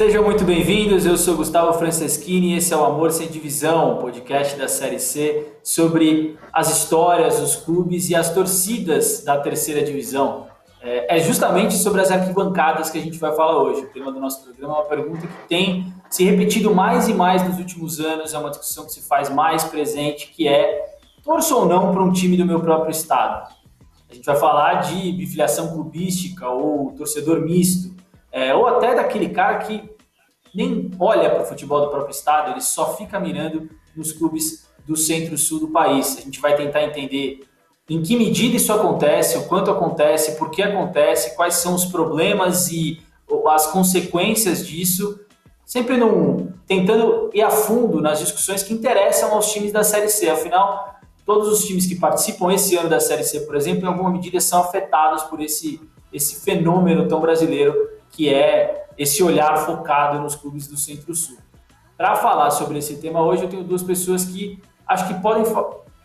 Sejam muito bem-vindos, eu sou Gustavo Franceschini e esse é o Amor Sem Divisão, podcast da Série C sobre as histórias, os clubes e as torcidas da terceira divisão. É, é justamente sobre as arquibancadas que a gente vai falar hoje. O tema do nosso programa é uma pergunta que tem se repetido mais e mais nos últimos anos, é uma discussão que se faz mais presente, que é torço ou não para um time do meu próprio estado? A gente vai falar de bifiliação clubística ou torcedor misto, é, ou até daquele cara que nem olha para o futebol do próprio estado, ele só fica mirando nos clubes do centro-sul do país. A gente vai tentar entender em que medida isso acontece, o quanto acontece, por que acontece, quais são os problemas e as consequências disso, sempre num, tentando ir a fundo nas discussões que interessam aos times da Série C. Afinal, todos os times que participam esse ano da Série C, por exemplo, em alguma medida são afetados por esse, esse fenômeno tão brasileiro que é esse olhar focado nos clubes do Centro-Sul. Para falar sobre esse tema hoje, eu tenho duas pessoas que acho que podem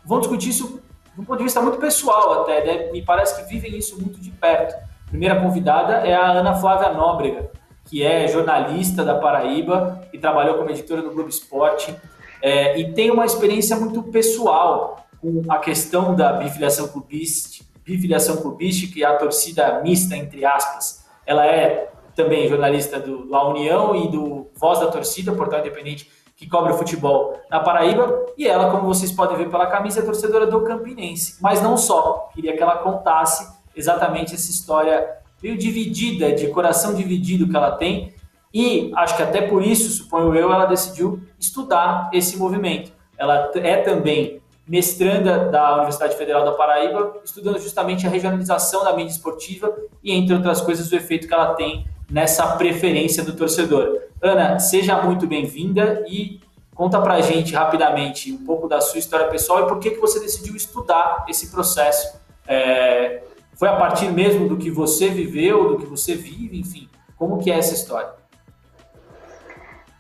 vão discutir isso de um ponto de vista muito pessoal até, né? me parece que vivem isso muito de perto. A primeira convidada é a Ana Flávia Nóbrega, que é jornalista da Paraíba e trabalhou como editora no Globo Esporte é, e tem uma experiência muito pessoal com a questão da bifiliação clubística, bifiliação clubística e a torcida mista, entre aspas. Ela é também jornalista do, do A União e do Voz da Torcida, portal independente que cobre o futebol na Paraíba, e ela, como vocês podem ver pela camisa, é torcedora do Campinense. Mas não só, queria que ela contasse exatamente essa história meio dividida, de coração dividido que ela tem, e acho que até por isso, suponho eu, ela decidiu estudar esse movimento. Ela é também mestranda da Universidade Federal da Paraíba, estudando justamente a regionalização da mídia esportiva e, entre outras coisas, o efeito que ela tem nessa preferência do torcedor. Ana, seja muito bem-vinda e conta pra gente rapidamente um pouco da sua história pessoal e por que, que você decidiu estudar esse processo. É, foi a partir mesmo do que você viveu, do que você vive, enfim, como que é essa história?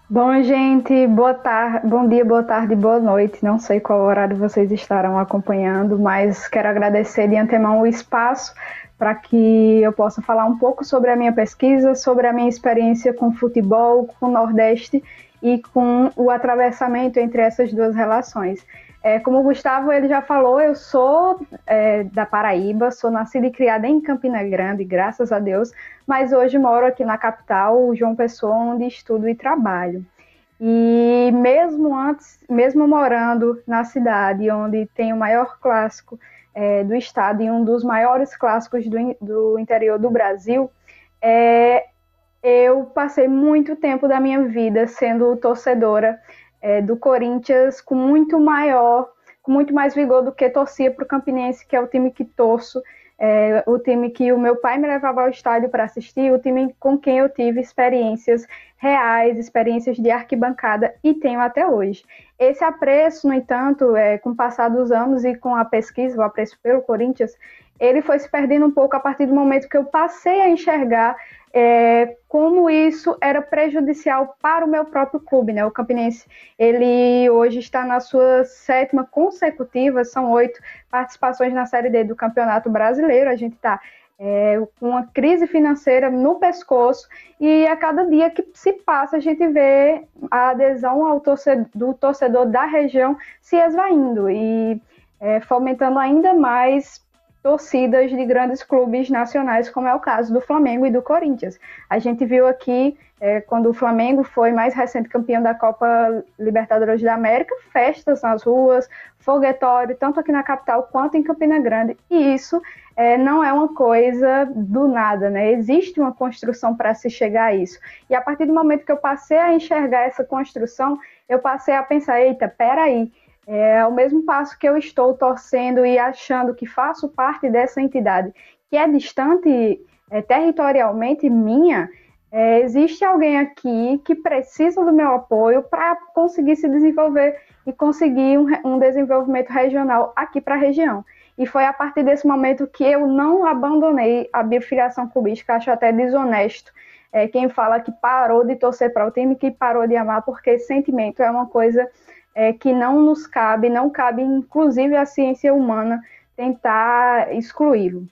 Bom, gente, boa tarde, bom dia, boa tarde, boa noite. Não sei qual horário vocês estarão acompanhando, mas quero agradecer de antemão o espaço para que eu possa falar um pouco sobre a minha pesquisa, sobre a minha experiência com futebol, com o Nordeste e com o atravessamento entre essas duas relações. É, como o Gustavo ele já falou, eu sou é, da Paraíba, sou nascida e criada em Campina Grande, graças a Deus, mas hoje moro aqui na capital, João Pessoa, onde estudo e trabalho. E mesmo antes, mesmo morando na cidade onde tem o maior clássico é, do estado e um dos maiores clássicos do, do interior do Brasil, é, eu passei muito tempo da minha vida sendo torcedora é, do Corinthians com muito maior, com muito mais vigor do que torcia para o Campinense, que é o time que torço é, o time que o meu pai me levava ao estádio para assistir, o time com quem eu tive experiências reais, experiências de arquibancada e tenho até hoje. Esse apreço, no entanto, é, com o passar dos anos e com a pesquisa, o apreço pelo Corinthians, ele foi se perdendo um pouco a partir do momento que eu passei a enxergar é, como isso era prejudicial para o meu próprio clube, né? O Campinense, ele hoje está na sua sétima consecutiva, são oito participações na Série D do Campeonato Brasileiro. A gente está é, com uma crise financeira no pescoço e a cada dia que se passa a gente vê a adesão ao torcedor, do torcedor da região se esvaindo e é, fomentando ainda mais torcidas de grandes clubes nacionais, como é o caso do Flamengo e do Corinthians. A gente viu aqui, é, quando o Flamengo foi mais recente campeão da Copa Libertadores da América, festas nas ruas, foguetório, tanto aqui na capital quanto em Campina Grande, e isso é, não é uma coisa do nada, né? Existe uma construção para se chegar a isso. E a partir do momento que eu passei a enxergar essa construção, eu passei a pensar, eita, peraí, aí é, ao mesmo passo que eu estou torcendo e achando que faço parte dessa entidade que é distante é, territorialmente minha, é, existe alguém aqui que precisa do meu apoio para conseguir se desenvolver e conseguir um, um desenvolvimento regional aqui para a região. E foi a partir desse momento que eu não abandonei a bifiliação clubística, acho até desonesto é, quem fala que parou de torcer para o time, que parou de amar, porque sentimento é uma coisa é, que não nos cabe, não cabe inclusive a ciência humana tentar excluí-lo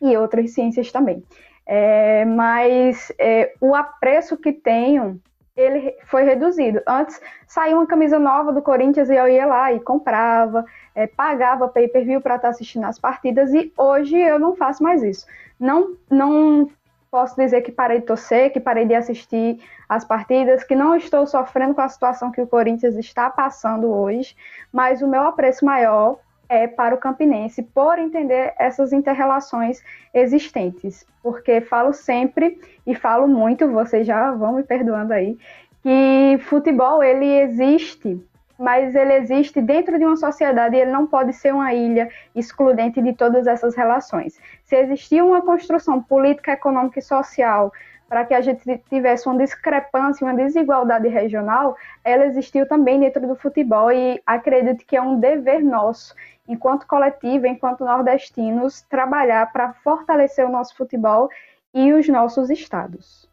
e outras ciências também. é, mas é, o apreço que tenho ele foi reduzido. Antes saía uma camisa nova do Corinthians e eu ia lá e comprava, é, pagava pay-per-view para estar tá assistindo as partidas e hoje eu não faço mais isso. Não, não posso dizer que parei de torcer, que parei de assistir as partidas, que não estou sofrendo com a situação que o Corinthians está passando hoje, mas o meu apreço maior é para o Campinense por entender essas interrelações existentes, porque falo sempre e falo muito, vocês já vão me perdoando aí, que futebol ele existe, mas ele existe dentro de uma sociedade e ele não pode ser uma ilha excludente de todas essas relações. Se existir uma construção política, econômica e social para que a gente tivesse uma discrepância, uma desigualdade regional, ela existiu também dentro do futebol e acredito que é um dever nosso enquanto coletivo, enquanto nordestinos, trabalhar para fortalecer o nosso futebol e os nossos estados.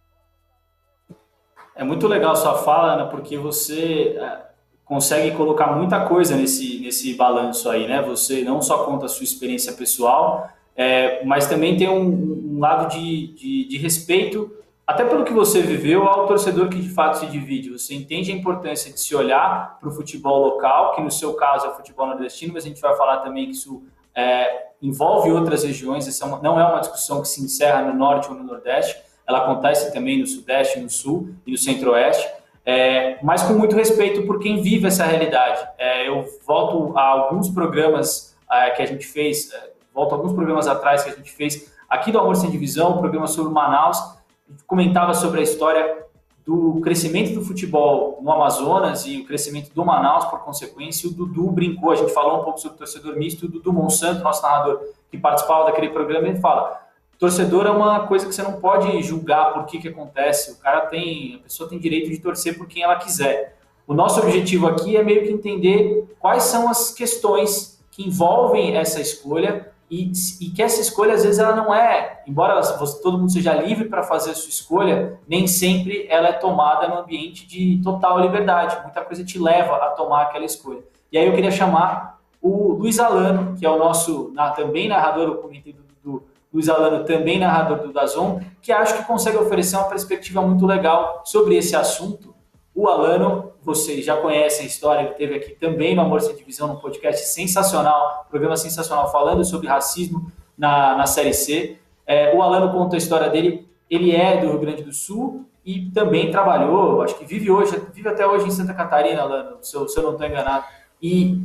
É muito legal sua fala, Ana, porque você é, consegue colocar muita coisa nesse, nesse balanço aí, né? Você não só conta a sua experiência pessoal, é, mas também tem um, um lado de, de, de respeito até pelo que você viveu, ao torcedor que de fato se divide. Você entende a importância de se olhar para o futebol local, que no seu caso é o futebol nordestino, mas a gente vai falar também que isso é, envolve outras regiões. Essa é não é uma discussão que se encerra no norte ou no nordeste, ela acontece também no sudeste, no sul e no centro-oeste. É, mas com muito respeito por quem vive essa realidade. É, eu volto a alguns programas é, que a gente fez, é, volto a alguns programas atrás que a gente fez aqui do Amor Sem Divisão, um programa sobre Manaus, comentava sobre a história do crescimento do futebol no Amazonas e o crescimento do Manaus, por consequência, o Dudu brincou, a gente falou um pouco sobre o torcedor misto, o Dudu Monsanto, nosso narrador que participava daquele programa, ele fala, torcedor é uma coisa que você não pode julgar por que que acontece, o cara tem, a pessoa tem direito de torcer por quem ela quiser. O nosso objetivo aqui é meio que entender quais são as questões que envolvem essa escolha e, e, que essa escolha, às vezes, ela não é, embora ela, todo mundo seja livre para fazer a sua escolha, nem sempre ela é tomada no ambiente de total liberdade. Muita coisa te leva a tomar aquela escolha. E aí eu queria chamar o Luiz Alano, que é o nosso na, também narrador, do, do Luiz Alano, também narrador do Dazon, que acho que consegue oferecer uma perspectiva muito legal sobre esse assunto. O Alano vocês já conhecem a história, ele teve aqui também no Amor Sem Divisão, num podcast sensacional, programa sensacional, falando sobre racismo na, na Série C. É, o Alano conta a história dele, ele é do Rio Grande do Sul e também trabalhou, acho que vive hoje, vive até hoje em Santa Catarina, Alano, se eu, se eu não estou enganado. E,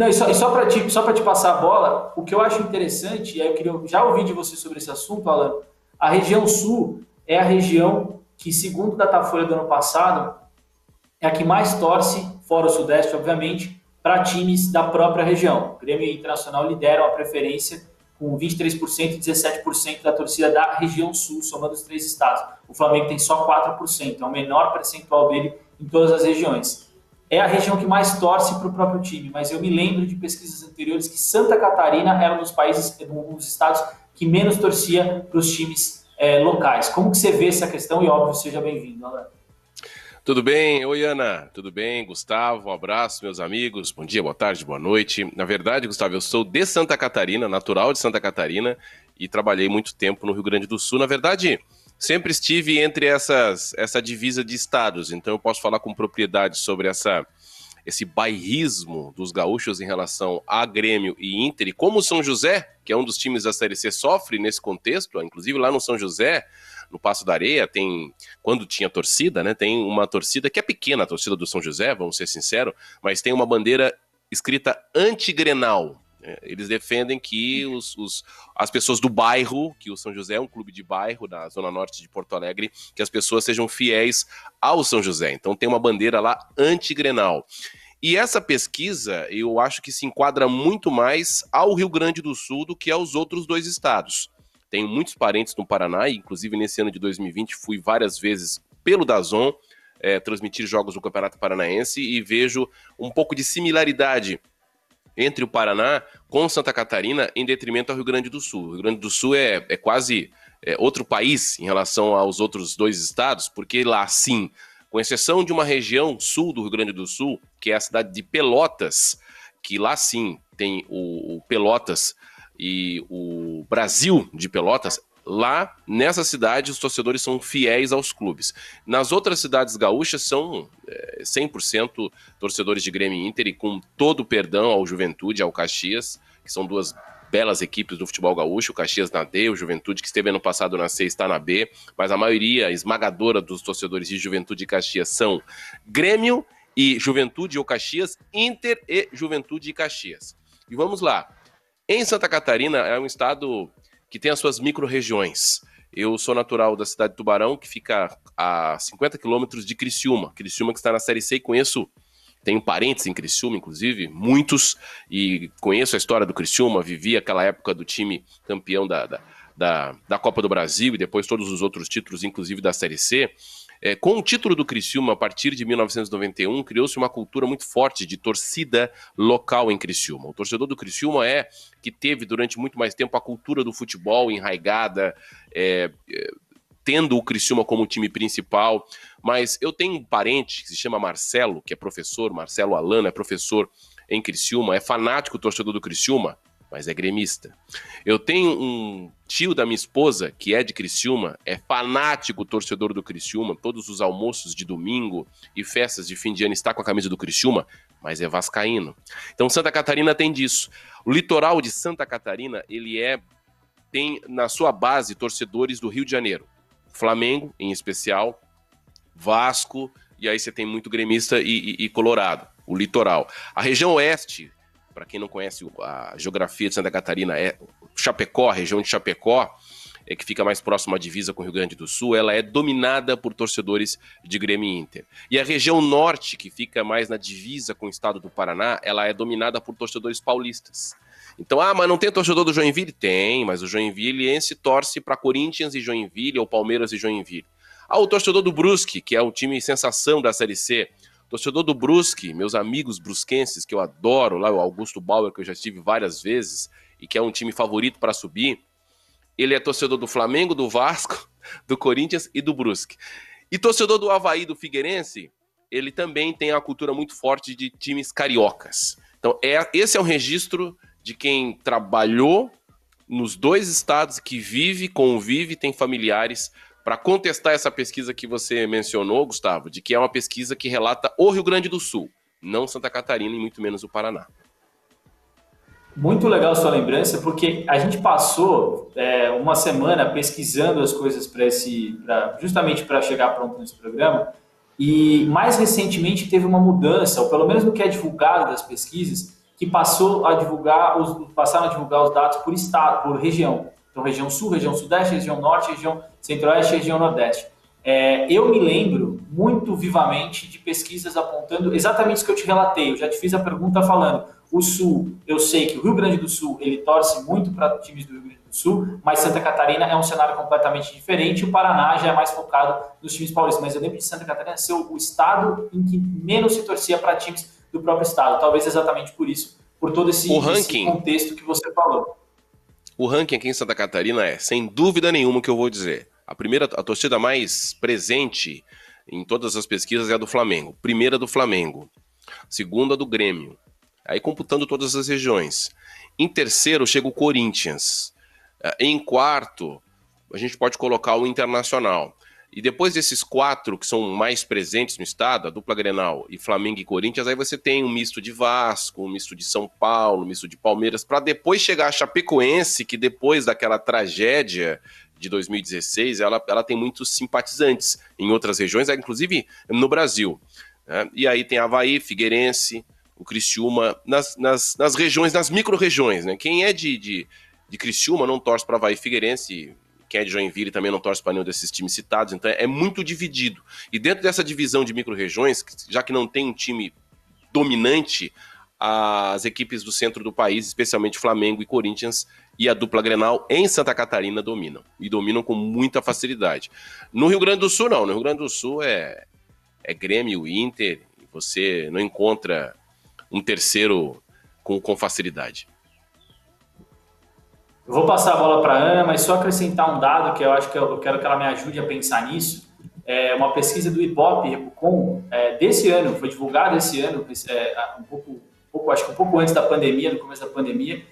não, e só, só para te, te passar a bola, o que eu acho interessante, e aí eu queria já ouvir de você sobre esse assunto, Alano, a região sul é a região que, segundo o Datafolha do ano passado, é a que mais torce, fora o Sudeste, obviamente, para times da própria região. O Grêmio Internacional lidera a preferência com 23% e 17% da torcida da região sul, somando os três estados. O Flamengo tem só 4%, é o menor percentual dele em todas as regiões. É a região que mais torce para o próprio time, mas eu me lembro de pesquisas anteriores que Santa Catarina era um dos países, um dos estados que menos torcia para os times é, locais. Como que você vê essa questão? E óbvio, seja bem-vindo, Alan. Tudo bem? Oi, Ana. Tudo bem? Gustavo, um abraço, meus amigos. Bom dia, boa tarde, boa noite. Na verdade, Gustavo, eu sou de Santa Catarina, natural de Santa Catarina, e trabalhei muito tempo no Rio Grande do Sul. Na verdade, sempre estive entre essas, essa divisa de estados, então eu posso falar com propriedade sobre essa, esse bairrismo dos gaúchos em relação a Grêmio e Inter, e como São José, que é um dos times da Série C, sofre nesse contexto, inclusive lá no São José, no Passo da Areia, tem, quando tinha torcida, né, tem uma torcida que é pequena, a torcida do São José, vamos ser sinceros, mas tem uma bandeira escrita anti-grenal. Né. Eles defendem que os, os, as pessoas do bairro, que o São José é um clube de bairro da zona norte de Porto Alegre, que as pessoas sejam fiéis ao São José. Então tem uma bandeira lá anti-grenal. E essa pesquisa, eu acho que se enquadra muito mais ao Rio Grande do Sul do que aos outros dois estados. Tenho muitos parentes no Paraná, e inclusive nesse ano de 2020 fui várias vezes pelo Dazon é, transmitir jogos do Campeonato Paranaense e vejo um pouco de similaridade entre o Paraná com Santa Catarina em detrimento ao Rio Grande do Sul. O Rio Grande do Sul é, é quase é, outro país em relação aos outros dois estados, porque lá sim, com exceção de uma região sul do Rio Grande do Sul, que é a cidade de Pelotas, que lá sim tem o, o Pelotas e o Brasil de Pelotas, Lá, nessa cidade, os torcedores são fiéis aos clubes. Nas outras cidades gaúchas, são é, 100% torcedores de Grêmio Inter e com todo o perdão ao Juventude, ao Caxias, que são duas belas equipes do futebol gaúcho, o Caxias na D, o Juventude, que esteve ano passado na C, está na B, mas a maioria esmagadora dos torcedores de Juventude e Caxias são Grêmio e Juventude ou Caxias, Inter e Juventude e Caxias. E vamos lá. Em Santa Catarina é um estado que tem as suas micro-regiões. Eu sou natural da cidade de Tubarão, que fica a 50 quilômetros de Criciúma. Criciúma que está na Série C e conheço tenho parentes em Criciúma, inclusive, muitos, e conheço a história do Criciúma, vivi aquela época do time campeão da, da, da, da Copa do Brasil e depois todos os outros títulos, inclusive da Série C. É, com o título do Criciúma, a partir de 1991, criou-se uma cultura muito forte de torcida local em Criciúma. O torcedor do Criciúma é que teve durante muito mais tempo a cultura do futebol enraigada, é, é, tendo o Criciúma como time principal. Mas eu tenho um parente que se chama Marcelo, que é professor, Marcelo Alano, é professor em Criciúma, é fanático torcedor do Criciúma, mas é gremista. Eu tenho um tio da minha esposa, que é de Criciúma, é fanático torcedor do Criciúma, todos os almoços de domingo e festas de fim de ano está com a camisa do Criciúma, mas é vascaíno. Então Santa Catarina tem disso. O litoral de Santa Catarina, ele é tem na sua base torcedores do Rio de Janeiro. Flamengo, em especial, Vasco, e aí você tem muito gremista e, e, e Colorado, o litoral. A região oeste, para quem não conhece a geografia de Santa Catarina, é Chapecó, região de Chapecó, é que fica mais próxima à divisa com o Rio Grande do Sul, ela é dominada por torcedores de Grêmio Inter. E a região norte, que fica mais na divisa com o estado do Paraná, ela é dominada por torcedores paulistas. Então, ah, mas não tem torcedor do Joinville? Tem, mas o Joinvilleense torce para Corinthians e Joinville ou Palmeiras e Joinville. Ah, o torcedor do Brusque, que é o time sensação da Série C. Torcedor do Brusque, meus amigos brusquenses, que eu adoro, lá o Augusto Bauer, que eu já estive várias vezes, e que é um time favorito para subir. Ele é torcedor do Flamengo, do Vasco, do Corinthians e do Brusque. E torcedor do Havaí, do Figueirense, ele também tem uma cultura muito forte de times cariocas. Então, é, esse é um registro de quem trabalhou nos dois estados, que vive, convive, tem familiares para contestar essa pesquisa que você mencionou, Gustavo, de que é uma pesquisa que relata o Rio Grande do Sul, não Santa Catarina e muito menos o Paraná. Muito legal sua lembrança, porque a gente passou é, uma semana pesquisando as coisas para esse, pra, justamente para chegar pronto nesse programa, e mais recentemente teve uma mudança, ou pelo menos no que é divulgado das pesquisas, que passou a divulgar os, passaram a divulgar os dados por estado, por região. Então, região sul, região sudeste, região norte, região centro-oeste e região nordeste. É, eu me lembro muito vivamente de pesquisas apontando exatamente isso que eu te relatei. Eu já te fiz a pergunta falando: o Sul, eu sei que o Rio Grande do Sul ele torce muito para times do Rio Grande do Sul, mas Santa Catarina é um cenário completamente diferente. O Paraná já é mais focado nos times paulistas. Mas eu lembro de Santa Catarina ser o estado em que menos se torcia para times do próprio estado. Talvez exatamente por isso, por todo esse, esse contexto que você falou. O ranking aqui em Santa Catarina é, sem dúvida nenhuma, que eu vou dizer. A primeira, a torcida mais presente em todas as pesquisas é a do Flamengo. Primeira do Flamengo. Segunda do Grêmio. Aí computando todas as regiões. Em terceiro chega o Corinthians. É, em quarto, a gente pode colocar o Internacional. E depois desses quatro que são mais presentes no estado, a dupla Grenal e Flamengo e Corinthians, aí você tem um misto de Vasco, um misto de São Paulo, um misto de Palmeiras, para depois chegar a Chapecoense, que depois daquela tragédia de 2016, ela, ela tem muitos simpatizantes em outras regiões, inclusive no Brasil. Né? E aí tem Havaí, Figueirense, o Criciúma, nas, nas, nas regiões, nas micro-regiões. Né? Quem é de, de, de Criciúma não torce para Havaí Figueirense, quem é de Joinville também não torce para nenhum desses times citados, então é muito dividido. E dentro dessa divisão de micro-regiões, já que não tem um time dominante, as equipes do centro do país, especialmente Flamengo e Corinthians, e a dupla Grenal em Santa Catarina dominam. E dominam com muita facilidade. No Rio Grande do Sul, não. No Rio Grande do Sul é, é Grêmio, Inter, e você não encontra um terceiro com, com facilidade. Eu vou passar a bola para a Ana, mas só acrescentar um dado que eu acho que eu quero que ela me ajude a pensar nisso. É uma pesquisa do IBOP Repucom é, desse ano, foi divulgada esse ano, é, um pouco, pouco, acho que um pouco antes da pandemia, no começo da pandemia,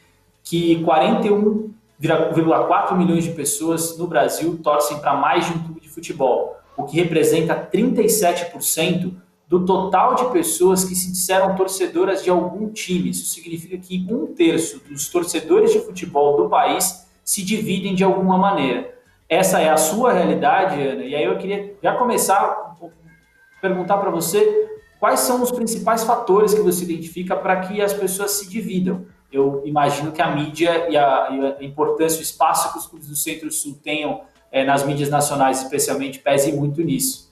que 41 1,4 milhões de pessoas no Brasil torcem para mais de um clube de futebol, o que representa 37% do total de pessoas que se disseram torcedoras de algum time. Isso significa que um terço dos torcedores de futebol do país se dividem de alguma maneira. Essa é a sua realidade, Ana, e aí eu queria já começar a perguntar para você quais são os principais fatores que você identifica para que as pessoas se dividam eu imagino que a mídia e a, e a importância, o espaço que os clubes do Centro-Sul tenham é, nas mídias nacionais, especialmente, pese muito nisso.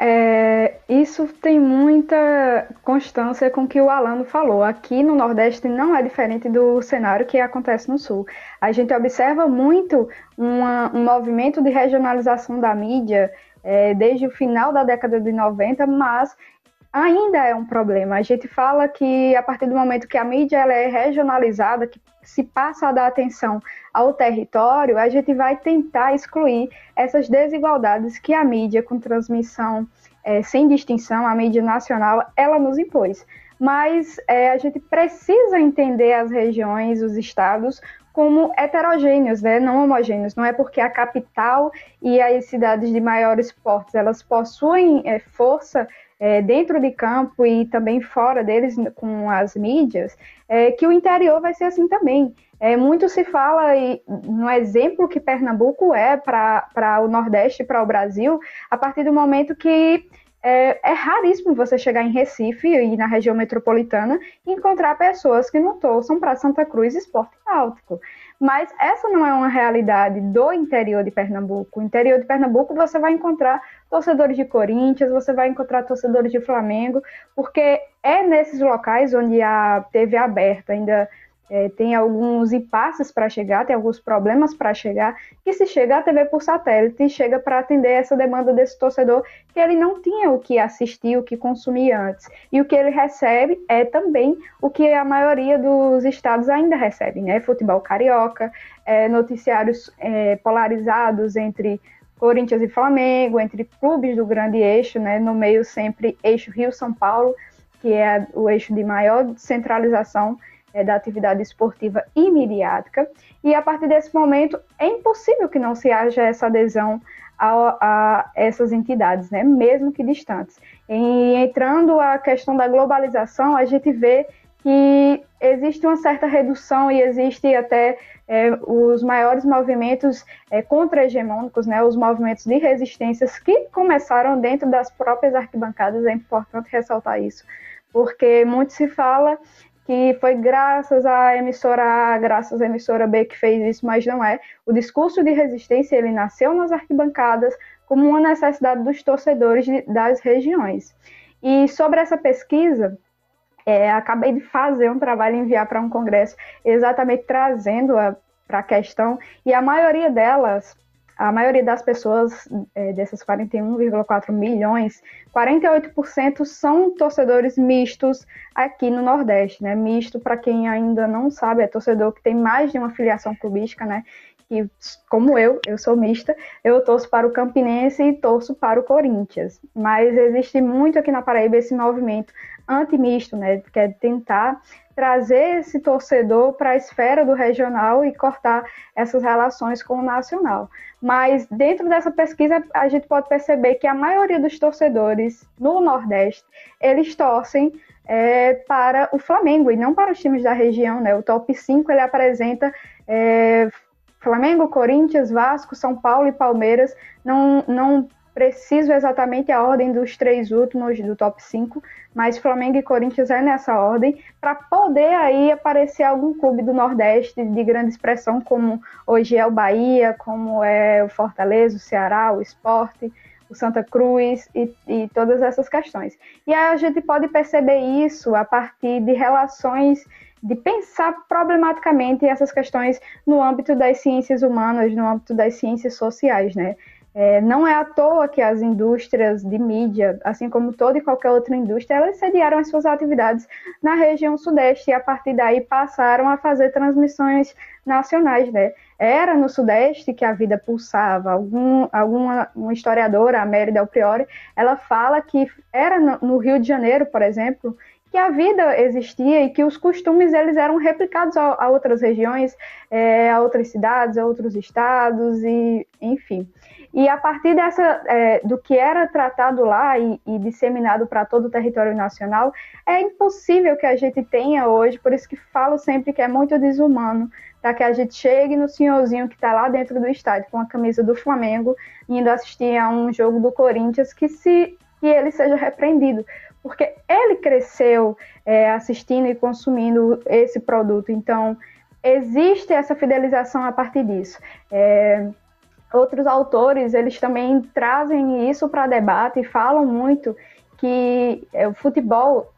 É, isso tem muita constância com o que o Alano falou. Aqui no Nordeste não é diferente do cenário que acontece no Sul. A gente observa muito uma, um movimento de regionalização da mídia é, desde o final da década de 90, mas ainda é um problema. A gente fala que a partir do momento que a mídia ela é regionalizada, que se passa a dar atenção ao território, a gente vai tentar excluir essas desigualdades que a mídia com transmissão é, sem distinção, a mídia nacional, ela nos impôs. Mas é, a gente precisa entender as regiões, os estados, como heterogêneos, né, não homogêneos. Não é porque a capital e as cidades de maiores portos elas possuem é, força é, dentro de campo e também fora deles com as mídias, é, que o interior vai ser assim também. É, muito se fala e, no exemplo que Pernambuco é para o Nordeste, para o Brasil, a partir do momento que é, é, raríssimo você chegar em Recife e na região metropolitana e encontrar pessoas que não torçam para Santa Cruz Esporte Náutico. Mas essa não é uma realidade do interior de Pernambuco. No interior de Pernambuco você vai encontrar torcedores de Corinthians, você vai encontrar torcedores de Flamengo, porque é nesses locais onde a TV aberta ainda é, tem alguns impasses para chegar, tem alguns problemas para chegar, que se chega a TV por satélite, chega para atender essa demanda desse torcedor que ele não tinha o que assistir, o que consumir antes. E o que ele recebe é também o que a maioria dos estados ainda recebe, né? Futebol carioca, é, noticiários é, polarizados entre Corinthians e Flamengo, entre clubes do grande eixo, né? No meio sempre eixo Rio-São Paulo, que é o eixo de maior centralização é, da atividade esportiva e midiática, e a partir desse momento é impossível que não se haja essa adesão a, a essas entidades, né, mesmo que distantes. E entrando a questão da globalização, a gente vê que existe uma certa redução e existe até é, os maiores movimentos é, contra-hegemônicos, né, os movimentos de resistências que começaram dentro das próprias arquibancadas, é importante ressaltar isso, porque muito se fala que foi graças à emissora A, graças à emissora B que fez isso, mas não é. O discurso de resistência ele nasceu nas arquibancadas como uma necessidade dos torcedores de, das regiões. E sobre essa pesquisa, é, acabei de fazer um trabalho enviar para um congresso exatamente trazendo para a questão, e a maioria delas a maioria das pessoas, é, dessas 41,4 milhões, 48% são torcedores mistos aqui no Nordeste, né? Misto, para quem ainda não sabe, é torcedor que tem mais de uma filiação clubística, né? Que, como eu, eu sou mista, eu torço para o Campinense e torço para o Corinthians. Mas existe muito aqui na Paraíba esse movimento antimisto, né? Que é tentar trazer esse torcedor para a esfera do regional e cortar essas relações com o nacional. Mas dentro dessa pesquisa a gente pode perceber que a maioria dos torcedores no Nordeste eles torcem é, para o Flamengo e não para os times da região, né? O top 5 ele apresenta é, Flamengo, Corinthians, Vasco, São Paulo e Palmeiras. Não, não preciso exatamente a ordem dos três últimos do top 5, mas Flamengo e Corinthians é nessa ordem, para poder aí aparecer algum clube do Nordeste de grande expressão, como hoje é o Bahia, como é o Fortaleza, o Ceará, o Esporte, o Santa Cruz e, e todas essas questões. E aí a gente pode perceber isso a partir de relações de pensar problematicamente essas questões no âmbito das ciências humanas, no âmbito das ciências sociais, né? É, não é à toa que as indústrias de mídia, assim como toda e qualquer outra indústria, elas sediaram as suas atividades na região sudeste e a partir daí passaram a fazer transmissões nacionais, né? Era no sudeste que a vida pulsava. Algum, alguma uma historiadora, a Mérida Priori, ela fala que era no, no Rio de Janeiro, por exemplo, que a vida existia e que os costumes eles eram replicados a, a outras regiões, é, a outras cidades, a outros estados e enfim. E a partir dessa, é, do que era tratado lá e, e disseminado para todo o território nacional, é impossível que a gente tenha hoje, por isso que falo sempre que é muito desumano, para que a gente chegue no senhorzinho que está lá dentro do estádio com a camisa do Flamengo, indo assistir a um jogo do Corinthians, que se que ele seja repreendido, porque ele cresceu é, assistindo e consumindo esse produto. Então, existe essa fidelização a partir disso. É, outros autores, eles também trazem isso para debate e falam muito que é, o futebol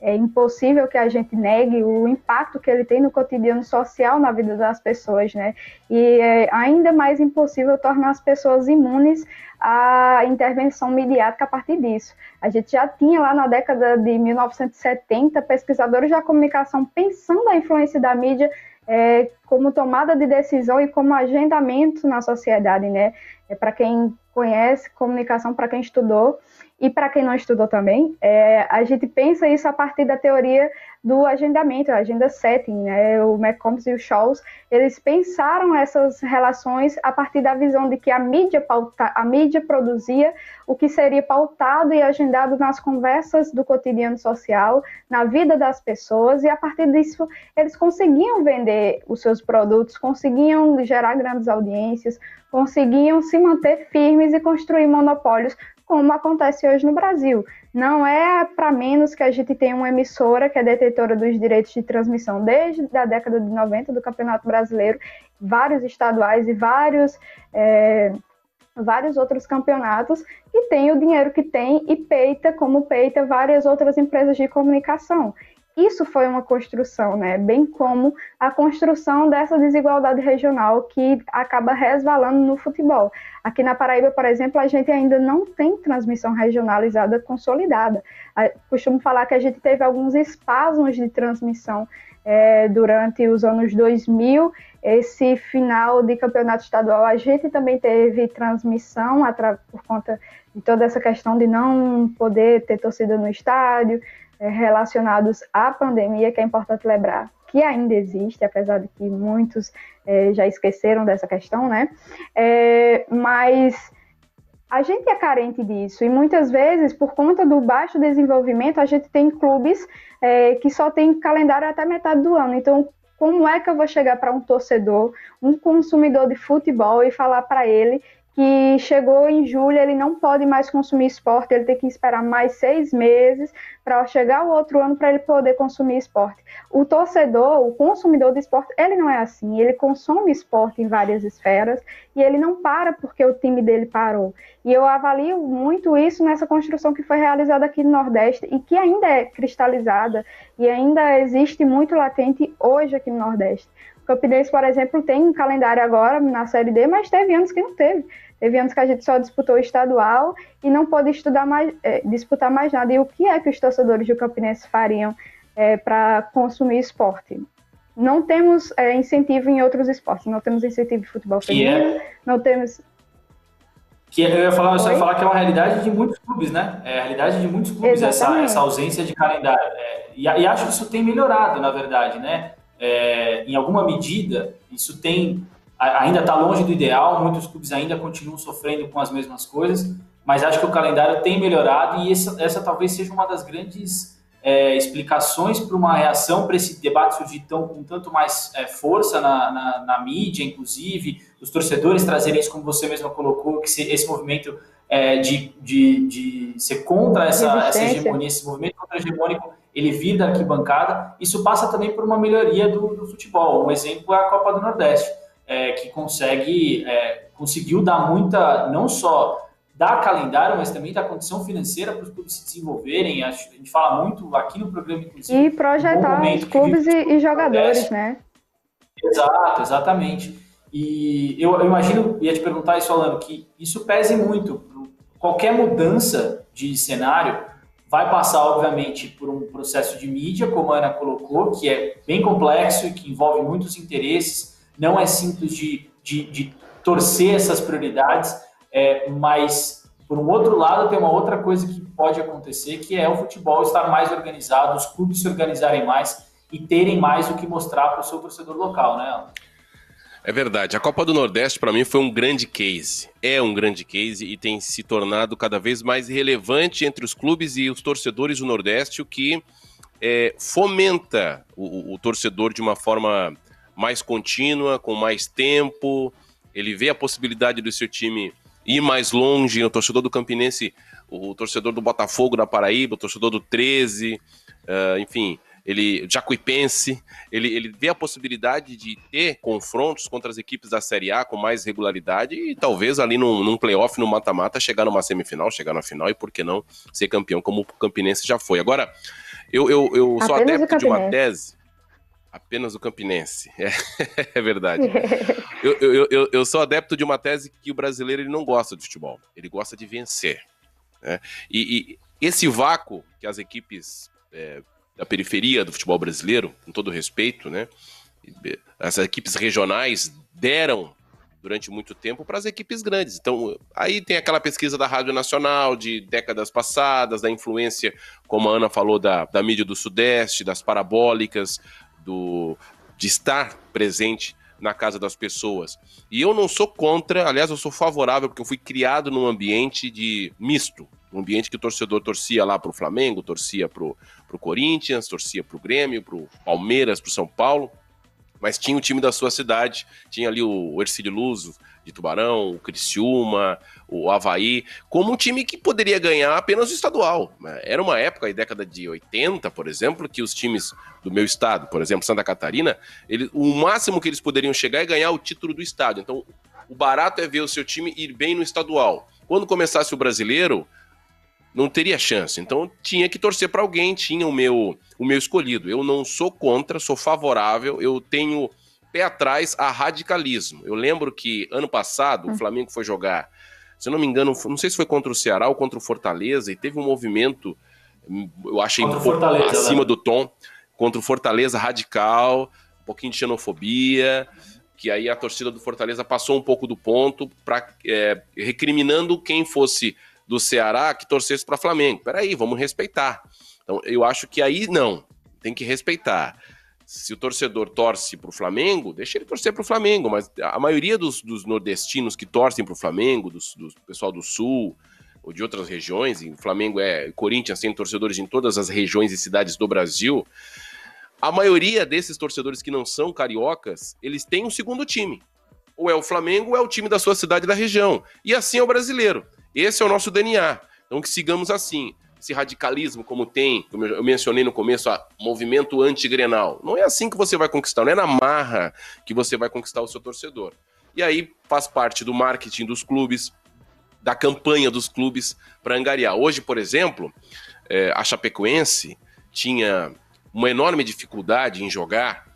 é impossível que a gente negue o impacto que ele tem no cotidiano social na vida das pessoas, né? E é ainda mais impossível tornar as pessoas imunes à intervenção midiática a partir disso. A gente já tinha lá na década de 1970 pesquisadores da comunicação pensando a influência da mídia é, como tomada de decisão e como agendamento na sociedade, né? É, para quem conhece comunicação, para quem estudou, e para quem não estudou também, é, a gente pensa isso a partir da teoria do agendamento, a agenda setting, né? O McCombs e o Scholz, eles pensaram essas relações a partir da visão de que a mídia, pauta, a mídia produzia o que seria pautado e agendado nas conversas do cotidiano social, na vida das pessoas, e a partir disso eles conseguiam vender os seus produtos, conseguiam gerar grandes audiências, conseguiam se manter firmes e construir monopólios como acontece hoje no Brasil. Não é para menos que a gente tem uma emissora que é detetora dos direitos de transmissão desde a década de 90 do Campeonato Brasileiro, vários estaduais e vários. É, vários outros campeonatos e tem o dinheiro que tem e peita como peita várias outras empresas de comunicação. Isso foi uma construção, né? Bem como a construção dessa desigualdade regional que acaba resvalando no futebol. Aqui na Paraíba, por exemplo, a gente ainda não tem transmissão regionalizada consolidada. costumo falar que a gente teve alguns espasmos de transmissão é, durante os anos 2000. Esse final de campeonato estadual, a gente também teve transmissão por conta de toda essa questão de não poder ter torcida no estádio, relacionados à pandemia, que é importante lembrar que ainda existe, apesar de que muitos é, já esqueceram dessa questão, né? É, mas a gente é carente disso e muitas vezes, por conta do baixo desenvolvimento, a gente tem clubes é, que só tem calendário até metade do ano. Então, como é que eu vou chegar para um torcedor, um consumidor de futebol e falar para ele que chegou em julho, ele não pode mais consumir esporte, ele tem que esperar mais seis meses para chegar o outro ano para ele poder consumir esporte. O torcedor, o consumidor de esporte, ele não é assim, ele consome esporte em várias esferas e ele não para porque o time dele parou. E eu avalio muito isso nessa construção que foi realizada aqui no Nordeste e que ainda é cristalizada e ainda existe muito latente hoje aqui no Nordeste. O Campinense, por exemplo, tem um calendário agora na Série D, mas teve anos que não teve. Teve anos que a gente só disputou o estadual e não pôde estudar mais, é, disputar mais nada. E o que é que os torcedores do Campinense fariam é, para consumir esporte? Não temos é, incentivo em outros esportes, não temos incentivo de futebol é feminino, não temos. Que eu ia falar, eu ia falar que é uma realidade de muitos clubes, né? É a realidade de muitos clubes, essa, essa ausência de calendário. É, e, e, acho que isso tem melhorado, na verdade, né? É, em alguma medida, isso tem ainda está longe do ideal, muitos clubes ainda continuam sofrendo com as mesmas coisas, mas acho que o calendário tem melhorado e essa, essa talvez seja uma das grandes é, explicações para uma reação para esse debate surgir tão, com tanto mais é, força na, na, na, mídia, inclusive, os torcedores trazerem isso, como você mesma colocou, que se, esse movimento é, de, de, de ser contra essa, essa hegemonia, esse movimento contra-hegemônico, ele vir da arquibancada, isso passa também por uma melhoria do, do futebol. Um exemplo é a Copa do Nordeste é, que consegue, é, conseguiu dar muita, não só dar calendário, mas também dar condição financeira para os clubes se desenvolverem. A gente fala muito aqui no programa, inclusive. E projetar os clubes e, e, jogadores, né? Exato, exatamente. E eu, eu, imagino, ia te perguntar isso, falando que isso pese muito. Qualquer mudança de cenário vai passar, obviamente, por um processo de mídia, como a Ana colocou, que é bem complexo e que envolve muitos interesses não é simples de, de, de torcer essas prioridades, é, mas Por um outro lado, tem uma outra coisa que pode acontecer, que é o futebol estar mais organizado, os clubes se organizarem mais e terem mais o que mostrar para o seu torcedor local, né? É verdade. A Copa do Nordeste, para mim, foi um grande case. É um grande case e tem se tornado cada vez mais relevante entre os clubes e os torcedores do Nordeste, o que é, fomenta o, o, torcedor de uma forma mais contínua, com mais tempo. Ele vê a possibilidade do seu time ir mais longe. O torcedor do Campinense, o torcedor do Botafogo da Paraíba, o torcedor do 13, uh, ah, enfim, ele Jacuipense, ele, ele vê a possibilidade de ter confrontos contra as equipes da Série A com mais regularidade e talvez ali num, num playoff, no mata-mata, chegar numa semifinal, chegar na final e por que não ser campeão como o Campinense já foi. Agora, eu, eu, eu sou adepto de uma tese. Apenas o Campinense. É, é verdade. eu, eu, eu, eu, sou adepto de uma tese que o brasileiro ele não gosta de futebol. Ele gosta de vencer. Né? E, e, esse vácuo que as equipes é, da periferia do futebol brasileiro, com todo respeito, né? As equipes regionais deram durante muito tempo para as equipes grandes. Então, aí tem aquela pesquisa da Rádio Nacional de décadas passadas, da influência, como a Ana falou, da, da mídia do Sudeste, das parabólicas, do, de estar presente na casa das pessoas. E eu não sou contra, aliás, eu sou favorável, porque eu fui criado num ambiente de misto. Um ambiente que o torcedor torcia lá para o Flamengo, torcia para o Corinthians, torcia para o Grêmio, para o Palmeiras, para o São Paulo. Mas tinha o time da sua cidade, tinha ali o Ercílio Luso de Tubarão, o Criciúma, o Havaí, como um time que poderia ganhar apenas o estadual. Era uma época, aí década de 80, por exemplo, que os times do meu estado, por exemplo, Santa Catarina, ele, o máximo que eles poderiam chegar é ganhar o título do estado. Então, o barato é ver o seu time ir bem no estadual. Quando começasse o brasileiro, não teria chance. Então tinha que torcer para alguém, tinha o meu o meu escolhido. Eu não sou contra, sou favorável, eu tenho pé atrás a radicalismo. Eu lembro que ano passado o hum. Flamengo foi jogar, se eu não me engano, não sei se foi contra o Ceará ou contra o Fortaleza, e teve um movimento, eu achei um pouco acima né? do tom, contra o Fortaleza radical, um pouquinho de xenofobia, que aí a torcida do Fortaleza passou um pouco do ponto, pra, é, recriminando quem fosse do Ceará que torcesse para Flamengo. Peraí, vamos respeitar. Então, eu acho que aí não, tem que respeitar. Se o torcedor torce para o Flamengo, deixa ele torcer para o Flamengo, mas a maioria dos, dos nordestinos que torcem para o Flamengo, do pessoal do Sul ou de outras regiões, e o Flamengo é Corinthians tem torcedores em todas as regiões e cidades do Brasil, a maioria desses torcedores que não são cariocas, eles têm um segundo time. Ou é o Flamengo ou é o time da sua cidade da região. E assim é o brasileiro. Esse é o nosso DNA. Então que sigamos assim. Esse radicalismo, como tem, como eu mencionei no começo, a movimento anti-grenal. Não é assim que você vai conquistar, não é na marra que você vai conquistar o seu torcedor. E aí faz parte do marketing dos clubes, da campanha dos clubes para angariar. Hoje, por exemplo, é, a Chapecoense tinha uma enorme dificuldade em jogar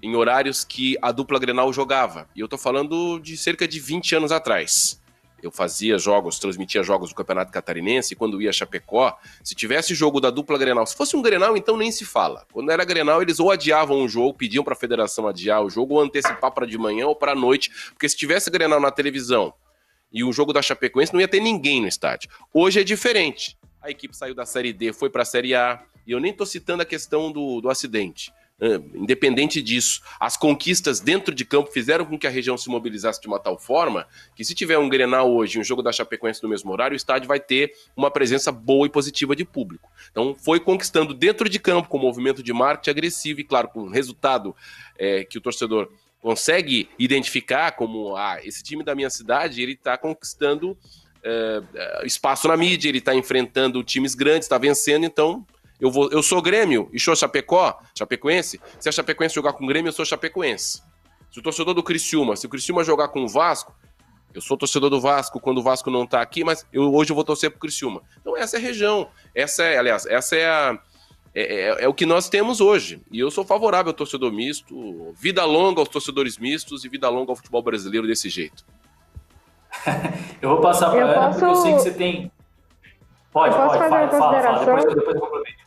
em horários que a dupla Grenal jogava. E eu estou falando de cerca de 20 anos atrás eu fazia jogos, transmitia jogos do Campeonato Catarinense, quando ia a Chapecó, se tivesse jogo da dupla Grenal, se fosse um Grenal, então nem se fala. Quando era Grenal, eles ou adiavam o jogo, pediam para a federação adiar o jogo, ou antecipar para de manhã ou para noite, porque se tivesse Grenal na televisão e o jogo da Chapecoense, não ia ter ninguém no estádio. Hoje é diferente. A equipe saiu da Série D, foi para a Série A, e eu nem estou citando a questão do, do acidente. Independente disso, as conquistas dentro de campo fizeram com que a região se mobilizasse de uma tal forma que, se tiver um Grenal hoje, um jogo da Chapecoense no mesmo horário, o estádio vai ter uma presença boa e positiva de público. Então, foi conquistando dentro de campo, com movimento de marketing agressivo e, claro, com resultado é, que o torcedor consegue identificar como ah, esse time da minha cidade ele está conquistando é, espaço na mídia, ele está enfrentando times grandes, está vencendo, então eu, vou, eu sou Grêmio e sou Chapecó, Chapecoense. Se a Chapecoense jogar com Grêmio, eu sou Chapecoense. Se o torcedor do Criciúma, se o Criciúma jogar com o Vasco, eu sou torcedor do Vasco quando o Vasco não tá aqui, mas eu, hoje eu vou torcer pro Criciúma. Então essa é a região. Essa é, aliás, essa é a. É, é, é, o que nós temos hoje. E eu sou favorável ao torcedor misto, vida longa aos torcedores mistos e vida longa ao futebol brasileiro desse jeito. eu vou passar para Ana, posso... porque eu sei que você tem. Pode, pode, fala, fala, fala, depois, depois eu complemento.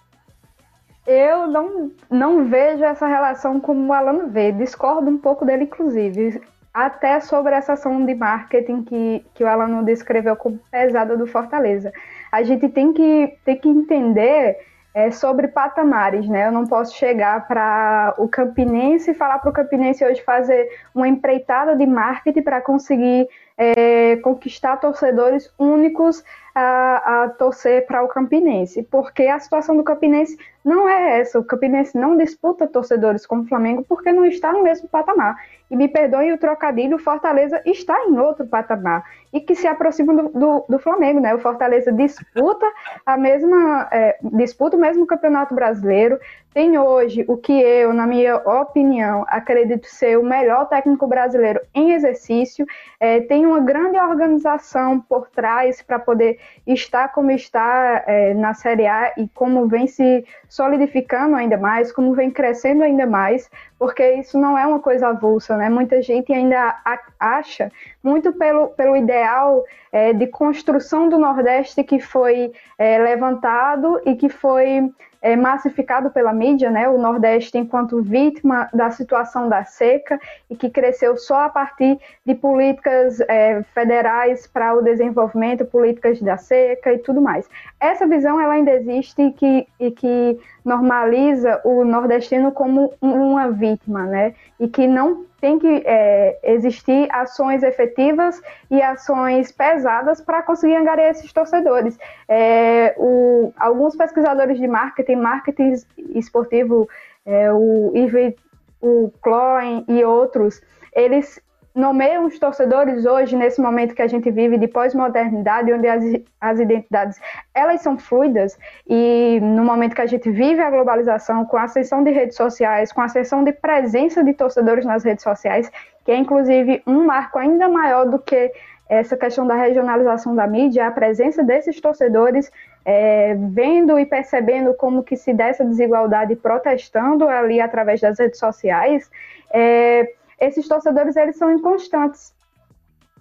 Eu não, não vejo essa relação como o Alan vê, discordo um pouco dele, inclusive. até sobre essa ação de marketing que, que o Alan descreveu como pesada do Fortaleza. A gente tem que, tem que entender é, sobre patamares, né? Eu não posso chegar para o Campinense e falar para o Campinense hoje fazer uma empreitada de marketing para conseguir é, conquistar torcedores únicos a, a torcer para o Campinense, porque a situação do Campinense não é essa. O Campinense não disputa torcedores com o Flamengo porque não está no mesmo patamar. E me perdoem o trocadilho, o Fortaleza está em outro patamar e que se aproxima do, do, do Flamengo, né? O Fortaleza disputa a mesma é, disputa o mesmo Campeonato Brasileiro, tem hoje o que eu, na minha opinião, acredito ser o melhor técnico brasileiro em exercício. É, tem uma grande organização por trás para poder estar como está é, na Série A e como vem se solidificando ainda mais, como vem crescendo ainda mais, porque isso não é uma coisa avulsa, né? Muita gente ainda acha, muito pelo, pelo ideal é, de construção do Nordeste que foi é, levantado e que foi é, massificado pela mídia, né, o Nordeste enquanto vítima da situação da seca e que cresceu só a partir de políticas é, federais para o desenvolvimento, políticas da seca e tudo mais. Essa visão ela ainda existe e que, e que normaliza o nordestino como uma vítima, né, e que não tem que é, existir ações efetivas e ações pesadas para conseguir angariar esses torcedores. É, o, alguns pesquisadores de marketing, marketing esportivo, é, o Yves, o Kloen e outros, eles nomeiam os torcedores hoje, nesse momento que a gente vive de pós-modernidade, onde as, as identidades elas são fluidas, e no momento que a gente vive a globalização, com a ascensão de redes sociais, com a ascensão de presença de torcedores nas redes sociais, que é inclusive um marco ainda maior do que essa questão da regionalização da mídia, a presença desses torcedores é, vendo e percebendo como que se dá essa desigualdade protestando ali através das redes sociais, é, esses torcedores eles são inconstantes.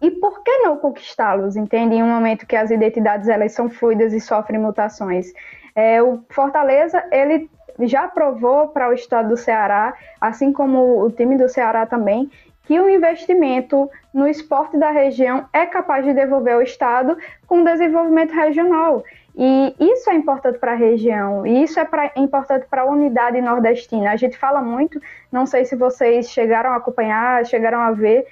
E por que não conquistá-los, entende? Em um momento que as identidades elas são fluidas e sofrem mutações. É, o Fortaleza, ele já provou para o estado do Ceará, assim como o time do Ceará também, que o investimento no esporte da região é capaz de devolver ao estado com desenvolvimento regional. E isso é importante para a região, e isso é pra, importante para a unidade nordestina. A gente fala muito, não sei se vocês chegaram a acompanhar, chegaram a ver,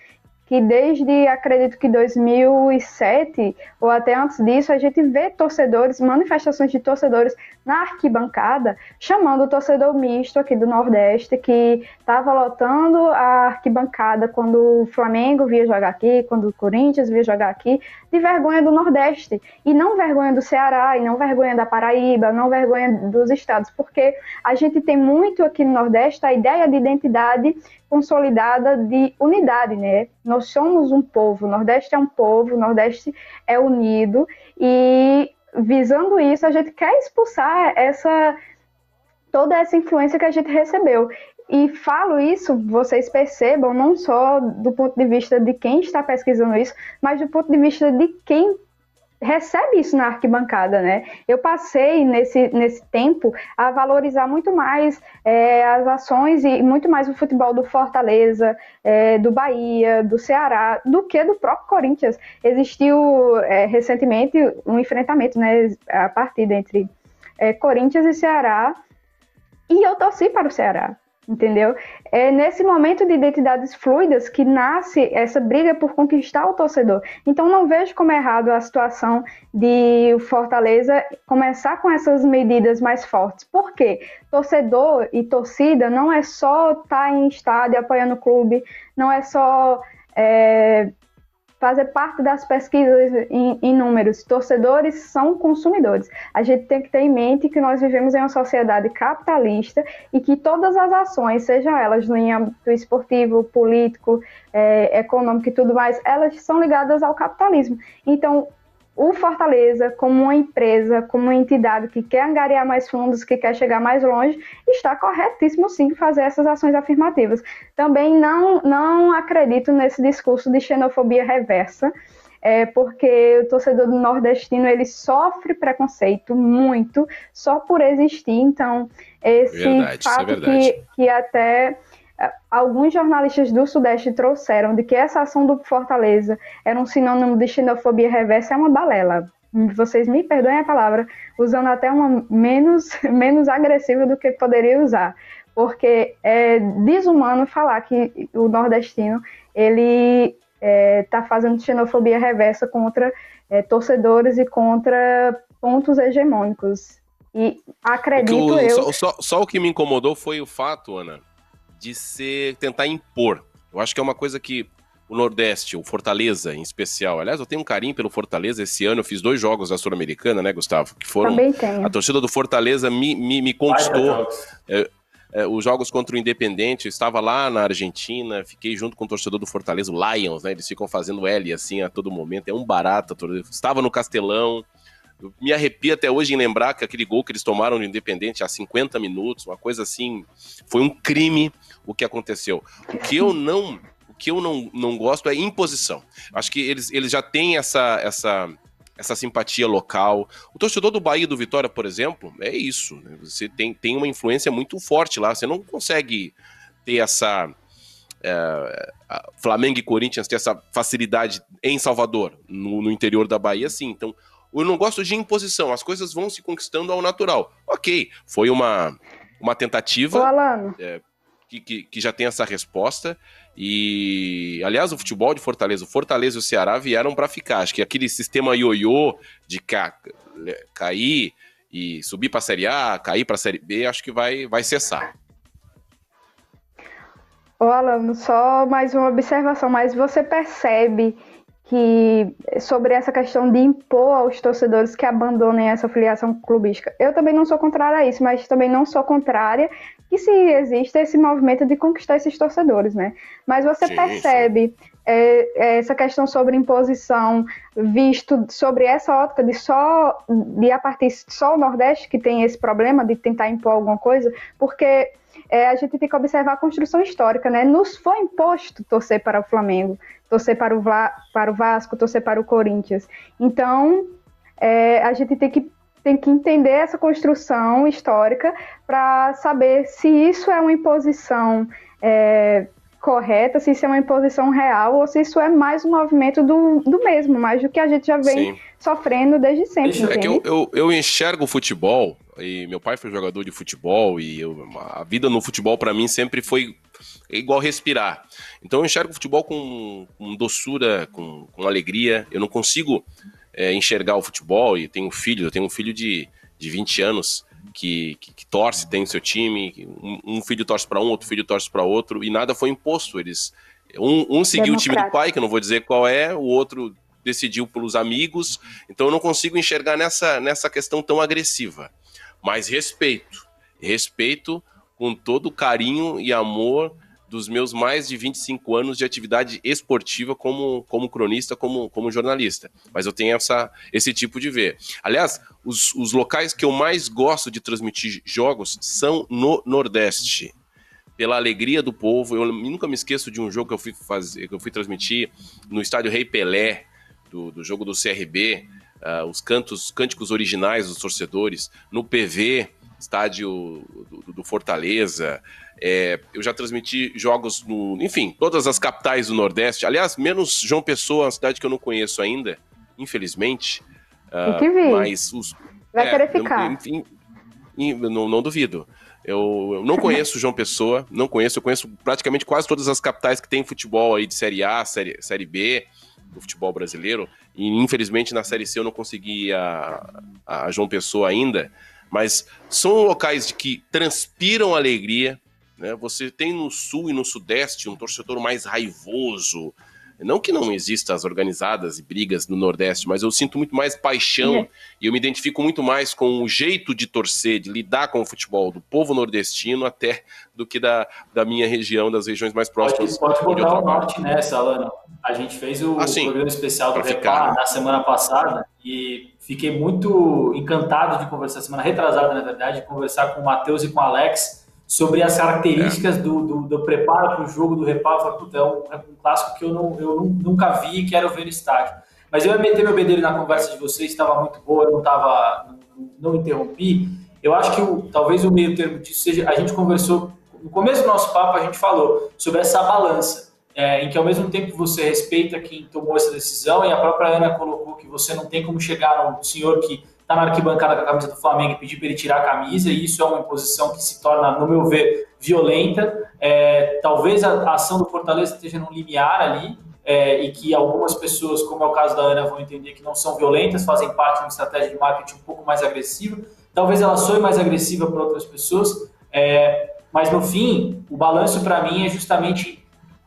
que desde, acredito que 2007, ou até antes disso, a gente vê torcedores, manifestações de torcedores na arquibancada, chamando o torcedor misto aqui do Nordeste, que estava lotando a arquibancada quando o Flamengo via jogar aqui, quando o Corinthians via jogar aqui, de vergonha do Nordeste, e não vergonha do Ceará, e não vergonha da Paraíba, não vergonha dos estados, porque a gente tem muito aqui no Nordeste a ideia de identidade consolidada de unidade, né? Nós somos um povo, o Nordeste é um povo, o Nordeste é unido e visando isso a gente quer expulsar essa toda essa influência que a gente recebeu. E falo isso, vocês percebam, não só do ponto de vista de quem está pesquisando isso, mas do ponto de vista de quem recebe isso na arquibancada, né? Eu passei nesse, nesse tempo a valorizar muito mais é, as ações e muito mais o futebol do Fortaleza, é, do Bahia, do Ceará, do que do próprio Corinthians. Existiu é, recentemente um enfrentamento, né? A partida entre é, Corinthians e Ceará, e eu torci para o Ceará entendeu? É nesse momento de identidades fluidas que nasce essa briga por conquistar o torcedor. Então não vejo como é errado a situação de Fortaleza começar com essas medidas mais fortes. Por quê? Torcedor e torcida não é só estar tá em estádio apoiando o clube, não é só é, fazer parte das pesquisas em, em, números. Torcedores são consumidores. A gente tem que ter em mente que nós vivemos em uma sociedade capitalista e que todas as ações, sejam elas no âmbito esportivo, político, é, econômico e tudo mais, elas são ligadas ao capitalismo. Então, o Fortaleza, como uma empresa, como uma entidade que quer angariar mais fundos, que quer chegar mais longe, está corretíssimo sim fazer essas ações afirmativas. Também não, não acredito nesse discurso de xenofobia reversa, é, porque o torcedor do nordestino ele sofre preconceito muito só por existir. Então, esse verdade, é fato é que, que até alguns jornalistas do Sudeste trouxeram de que essa ação do Fortaleza era um sinônimo de xenofobia reversa é uma balela. Vocês me perdoem a palavra, usando até uma menos, menos agressiva do que poderia usar. Porque é desumano falar que o nordestino ele está é, tá fazendo xenofobia reversa contra é, torcedores e contra pontos hegemônicos. E acredito eu. Só, só, só, o que me incomodou foi o fato, Ana, de ser tentar impor. Eu acho que é uma coisa que o Nordeste, o Fortaleza em especial. Aliás, eu tenho um carinho pelo Fortaleza. Esse ano eu fiz dois jogos da Sul-Americana, né, Gustavo? Que foram. Também tenho. A torcida do Fortaleza me, me, me conquistou. É, é, os jogos contra o Independente, eu estava lá na Argentina, fiquei junto com o torcedor do Fortaleza, o Lions, né? Eles ficam fazendo L assim a todo momento, é um barato. Estava no Castelão, eu me arrepio até hoje em lembrar que aquele gol que eles tomaram no Independente há 50 minutos, uma coisa assim, foi um crime o que aconteceu. O que eu não, o que eu não, não gosto é imposição. Acho que eles, eles já têm essa, essa essa simpatia local. O torcedor do Bahia do Vitória, por exemplo, é isso. Né? Você tem, tem uma influência muito forte lá. Você não consegue ter essa. É, Flamengo e Corinthians ter essa facilidade em Salvador, no, no, interior da Bahia, sim. Então, eu não gosto de imposição. As coisas vão se conquistando ao natural. Ok, foi uma, uma tentativa. Ô, Alano. É, que, que, que, já tem essa resposta. E, aliás, o futebol de Fortaleza, o Fortaleza e o Ceará vieram para ficar. Acho que aquele sistema ioiô de ca, cair e subir para a Série A, cair para a Série B, acho que vai, vai cessar. Ô, Alan, só mais uma observação, mas você percebe que sobre essa questão de impor aos torcedores que abandonem essa filiação clubística. Eu também não sou contrária a isso, mas também não sou contrária que se existe esse movimento de conquistar esses torcedores, né? Mas você sim, percebe sim. É, é, essa questão sobre imposição, visto sobre essa ótica de só de a partir só o Nordeste que tem esse problema de tentar impor alguma coisa, porque é, a gente tem que observar a construção histórica, né? Nos foi imposto torcer para o Flamengo, torcer para o, para o Vasco, torcer para o Corinthians. Então, é, a gente tem que tem que entender essa construção histórica para saber se isso é uma imposição é, correta, se isso é uma imposição real ou se isso é mais um movimento do, do mesmo, mais do que a gente já vem Sim. sofrendo desde sempre. É que eu, eu, eu, enxergo o futebol, e meu pai foi jogador de futebol, e eu, a vida no futebol para mim sempre foi igual respirar. Então eu enxergo o futebol com, com doçura, com, com alegria. Eu não consigo é, enxergar o futebol e tenho um filho, eu tenho um filho de, de 20 anos que, que, que torce, tem o seu time, um, um filho torce para um, outro filho torce para outro, e nada foi imposto. Eles um, um seguiu o time do pai, que eu não vou dizer qual é, o outro decidiu pelos amigos, então eu não consigo enxergar nessa, nessa questão tão agressiva. Mas respeito, respeito com todo o carinho e amor dos meus mais de 25 anos de atividade esportiva como, como cronista, como, como jornalista. Mas eu tenho essa, esse tipo de ver. Aliás, os, os locais que eu mais gosto de transmitir jogos são no Nordeste. Pela alegria do povo, eu nunca me esqueço de um jogo que eu fui fazer, que eu fui transmitir no estádio Rei Pelé, do, do jogo do CRB, uh, os cantos, cânticos originais dos torcedores, no PV, estádio do, do Fortaleza, é, eu já transmiti jogos no. Enfim, todas as capitais do Nordeste. Aliás, menos João Pessoa, uma cidade que eu não conheço ainda, infelizmente. Uh, que vir. Mas os, Vai é, querer ficar. Enfim, não, não duvido. Eu, eu, não conheço João Pessoa, não conheço, eu conheço praticamente quase todas as capitais que tem futebol aí de Série A, Série, série B, do futebol brasileiro. E infelizmente na Série C eu não consegui a, a João Pessoa ainda. Mas são locais de que transpiram alegria, né? Você tem no sul e no sudeste um torcedor mais raivoso. Não que não exista as organizadas e brigas no Nordeste, mas eu sinto muito mais paixão é. e eu me identifico muito mais com o jeito de torcer, de lidar com o futebol do povo nordestino até do que da, da minha região, das regiões mais próximas. Pode, pode botar o norte nessa, Alana. A gente fez o ah, programa especial do Repar né? na semana passada e fiquei muito encantado de conversar, semana retrasada, na verdade, de conversar com o Matheus e com o Alex sobre as características é. do, do, do, preparo para o jogo, do reparo. Falei, é, um, é um clássico que eu, não, eu nunca vi e quero ver no estádio. Mas eu ia meter meu bedelho na conversa de vocês, estava muito boa, eu não, tava, não, não interrompi. Eu acho que o, talvez o meio termo disso seja. A gente conversou no começo do nosso papo a gente falou sobre essa balança, é, em que ao mesmo tempo você respeita quem tomou essa decisão, e a própria Ana colocou que você não tem como chegar no senhor que está na arquibancada com a camisa do Flamengo e pedir para ele tirar a camisa, e isso é uma imposição que se torna, no meu ver, violenta. É, talvez a, a, ação do Fortaleza esteja num limiar ali, é, e que algumas pessoas, como é o caso da Ana, vão entender que não são violentas, fazem parte de uma estratégia de marketing um pouco mais agressiva. Talvez ela soe mais agressiva para outras pessoas, é, mas no fim, o balanço para mim é justamente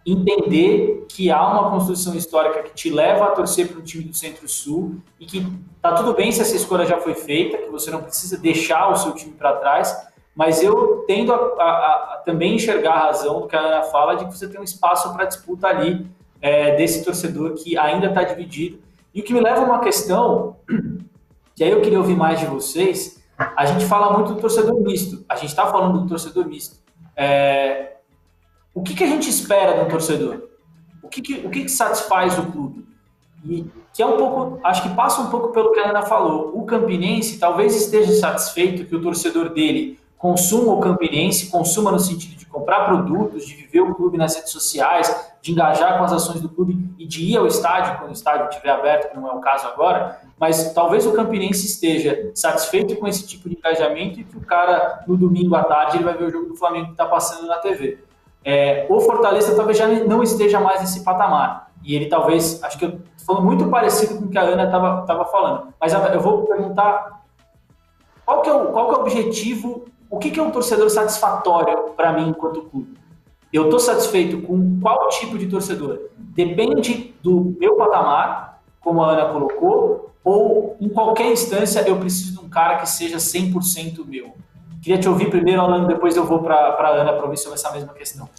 entender que há uma construção histórica que te leva a torcer para o time do Centro-Sul e que tá tudo bem se essa escolha já foi feita, que você não precisa deixar o seu time para trás, mas eu tendo a, a, a, também enxergar a razão do que a Ana fala de que você tem um espaço para disputa ali é, desse torcedor que ainda está dividido. E o que me leva a uma questão, que aí eu queria ouvir mais de vocês, a gente fala muito do torcedor misto, a gente está falando do torcedor misto. É, o que, que a gente espera de um torcedor? O que, que o que, que satisfaz o clube? E que é um pouco, acho que passa um pouco pelo que a Ana falou. O Campinense talvez esteja satisfeito que o torcedor dele consuma o Campinense, consuma no sentido de comprar produtos, de viver o clube nas redes sociais, de engajar com as ações do clube e de ir ao estádio quando o estádio estiver aberto, que não é o caso agora, mas talvez o Campinense esteja satisfeito com esse tipo de engajamento e que o cara, no domingo à tarde, ele vai ver o jogo do Flamengo que está passando na TV. É, o Fortaleza talvez já não esteja mais nesse patamar. E ele talvez, acho que eu estou falando muito parecido com o que a Ana estava falando. Mas eu vou perguntar qual que é o, qual que é o objetivo, o que, que é um torcedor satisfatório para mim enquanto clube? Eu estou satisfeito com qual tipo de torcedor? Depende do meu patamar, como a Ana colocou, ou em qualquer instância eu preciso de um cara que seja 100% meu? Queria te ouvir primeiro, Alan, depois eu vou para a Ana para ouvir sobre essa mesma questão.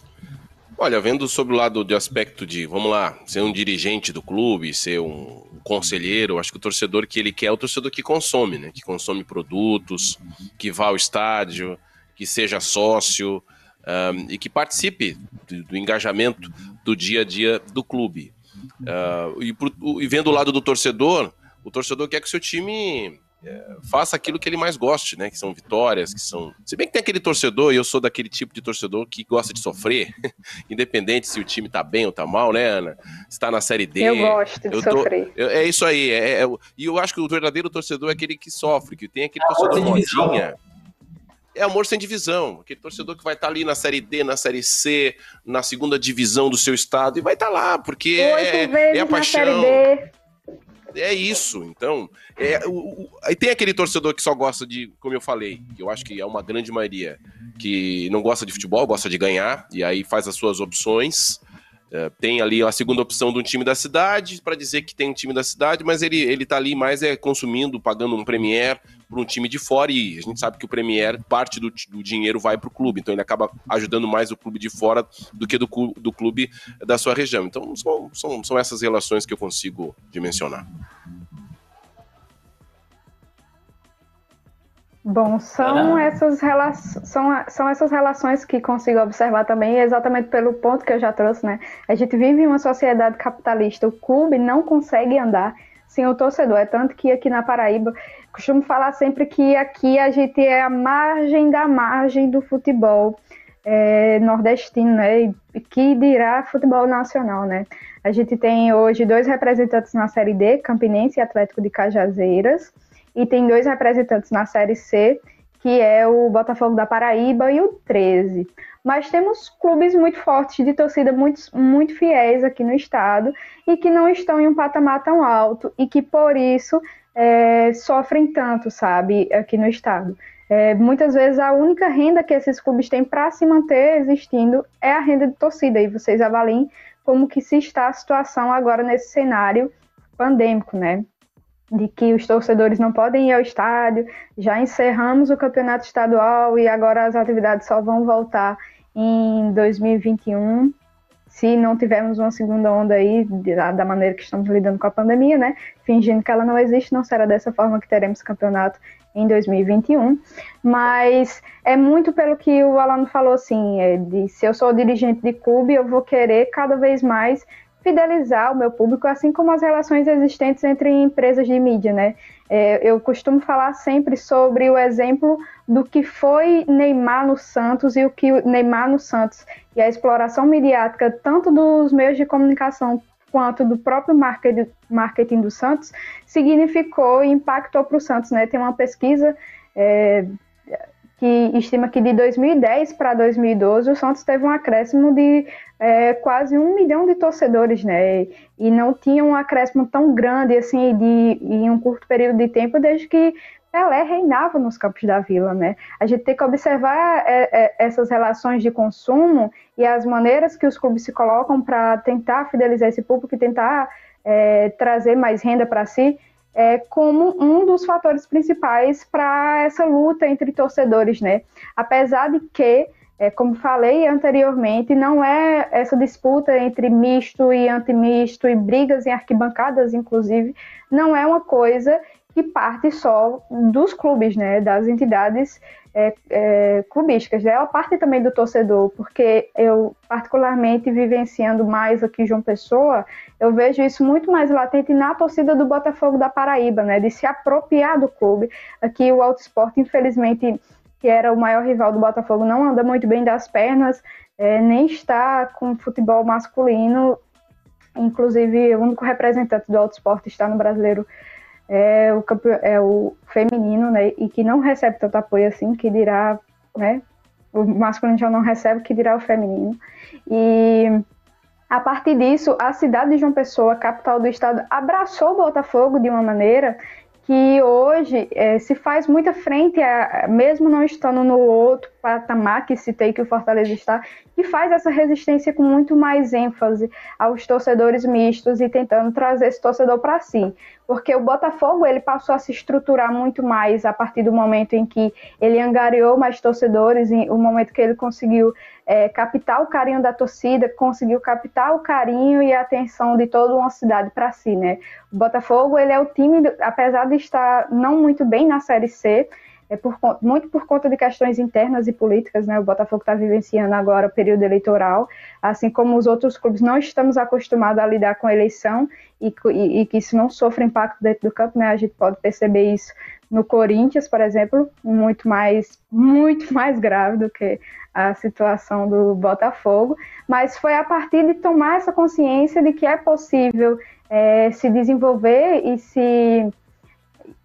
Olha, vendo sobre o lado de aspecto de, vamos lá, ser um dirigente do clube, ser um conselheiro, acho que o torcedor que ele quer é o torcedor que consome, né? Que consome produtos, que vá ao estádio, que seja sócio um, e que participe do, do, engajamento do dia a dia do clube. Uh, e, pro, e vendo o lado do torcedor, o torcedor quer que o seu time é, faça aquilo que ele mais goste, né? Que são vitórias, que são. Se bem que tem aquele torcedor, e eu sou daquele tipo de torcedor que gosta de sofrer, independente se o time tá bem ou tá mal, né, Ana? Se tá na série D. Eu gosto de eu tô... sofrer. Eu, é isso aí. É, é, e eu acho que o verdadeiro torcedor é aquele que sofre, que tem aquele é torcedor modinha. É amor sem divisão. Aquele torcedor que vai estar tá ali na Série D, na Série C, na segunda divisão do seu estado, e vai estar tá lá, porque Oito é, é a paixão. Na série D é isso. Então, é, o, o, aí tem aquele torcedor que só gosta de, como eu falei, que eu acho que é uma grande maioria, que não gosta de futebol, gosta de ganhar, e aí faz as suas opções. É, tem ali a segunda opção de um time da cidade, para dizer que tem um time da cidade, mas ele, ele tá ali mais é consumindo, pagando um Premier para um time de fora, e a gente sabe que o Premier, parte do, do dinheiro vai para o clube, então ele acaba ajudando mais o clube de fora do que do, do clube da sua região. Então são, são, são essas relações que eu consigo dimensionar. Bom, são essas, são, são essas relações que consigo observar também, exatamente pelo ponto que eu já trouxe, né? A gente vive em uma sociedade capitalista, o clube não consegue andar sem o torcedor. É tanto que aqui na Paraíba, costumo falar sempre que aqui a gente é a margem da margem do futebol é, nordestino, né? E que dirá futebol nacional, né? A gente tem hoje dois representantes na Série D, Campinense e Atlético de Cajazeiras e tem dois representantes na Série C, que é o Botafogo da Paraíba e o 13. Mas temos clubes muito fortes, de torcida muito, muito fiéis aqui no estado e que não estão em um patamar tão alto e que por isso é, sofrem tanto, sabe, aqui no estado. É, muitas vezes a única renda que esses clubes têm para se manter existindo é a renda de torcida. E vocês avaliem como que se está a situação agora nesse cenário pandêmico, né? De que os torcedores não podem ir ao estádio, já encerramos o campeonato estadual e agora as atividades só vão voltar em 2021, se não tivermos uma segunda onda aí, da maneira que estamos lidando com a pandemia, né? Fingindo que ela não existe, não será dessa forma que teremos campeonato em 2021. Mas é muito pelo que o Alano falou, assim, é de, se eu sou dirigente de clube, eu vou querer cada vez mais fidelizar o meu público, assim como as relações existentes entre empresas de mídia, né? É, eu costumo falar sempre sobre o exemplo do que foi Neymar no Santos e o que Neymar no Santos e a exploração midiática tanto dos meios de comunicação quanto do próprio marketing, do Santos significou e impactou para o Santos, né? Tem uma pesquisa é, que estima que de 2010 para 2012 o Santos teve um acréscimo de é, quase um milhão de torcedores, né? E não tinha um acréscimo tão grande assim de, em um curto período de tempo desde que Pelé reinava nos campos da Vila, né? A gente tem que observar é, é, essas relações de consumo e as maneiras que os clubes se colocam para tentar fidelizar esse público e tentar é, trazer mais renda para si é, como um dos fatores principais para essa luta entre torcedores, né? Apesar de que, é, como falei anteriormente, não é essa disputa entre misto e antimisto e brigas em arquibancadas, inclusive, não é uma coisa que parte só dos clubes, né? Das entidades é, é, clubísticas. Né? Ela parte também do torcedor, porque eu, particularmente, vivenciando mais aqui João Pessoa, eu vejo isso muito mais latente na torcida do Botafogo da Paraíba, né? de se apropriar do clube. Aqui o Auto Esporte, infelizmente, que era o maior rival do Botafogo, não anda muito bem das pernas, é, nem está com futebol masculino. Inclusive, o único representante do Auto Esporte está no Brasileiro é o, é o feminino, né, e que não recebe tanto apoio assim, que dirá, né, o masculino já não recebe, que dirá o feminino. E a partir disso, a cidade de João Pessoa, capital do estado, abraçou o Botafogo de uma maneira que hoje é, se faz muita frente, a, mesmo não estando no outro patamar que citei que o Fortaleza está, que faz essa resistência com muito mais ênfase aos torcedores mistos e tentando trazer esse torcedor para si. Porque o Botafogo ele passou a se estruturar muito mais a partir do momento em que ele angariou mais torcedores, em, o momento que ele conseguiu é, captar o carinho da torcida, conseguiu captar o carinho e a atenção de toda uma cidade para si, né? O Botafogo ele é o time, apesar de estar não muito bem na Série C, é por, muito por conta de questões internas e políticas, né? O Botafogo está vivenciando agora o período eleitoral, assim como os outros clubes não estamos acostumados a lidar com a eleição e, e, e que isso não sofre impacto dentro do campo, né? A gente pode perceber isso no Corinthians, por exemplo, muito mais, muito mais grave do que a situação do Botafogo, mas foi a partir de tomar essa consciência de que é possível é, se desenvolver e se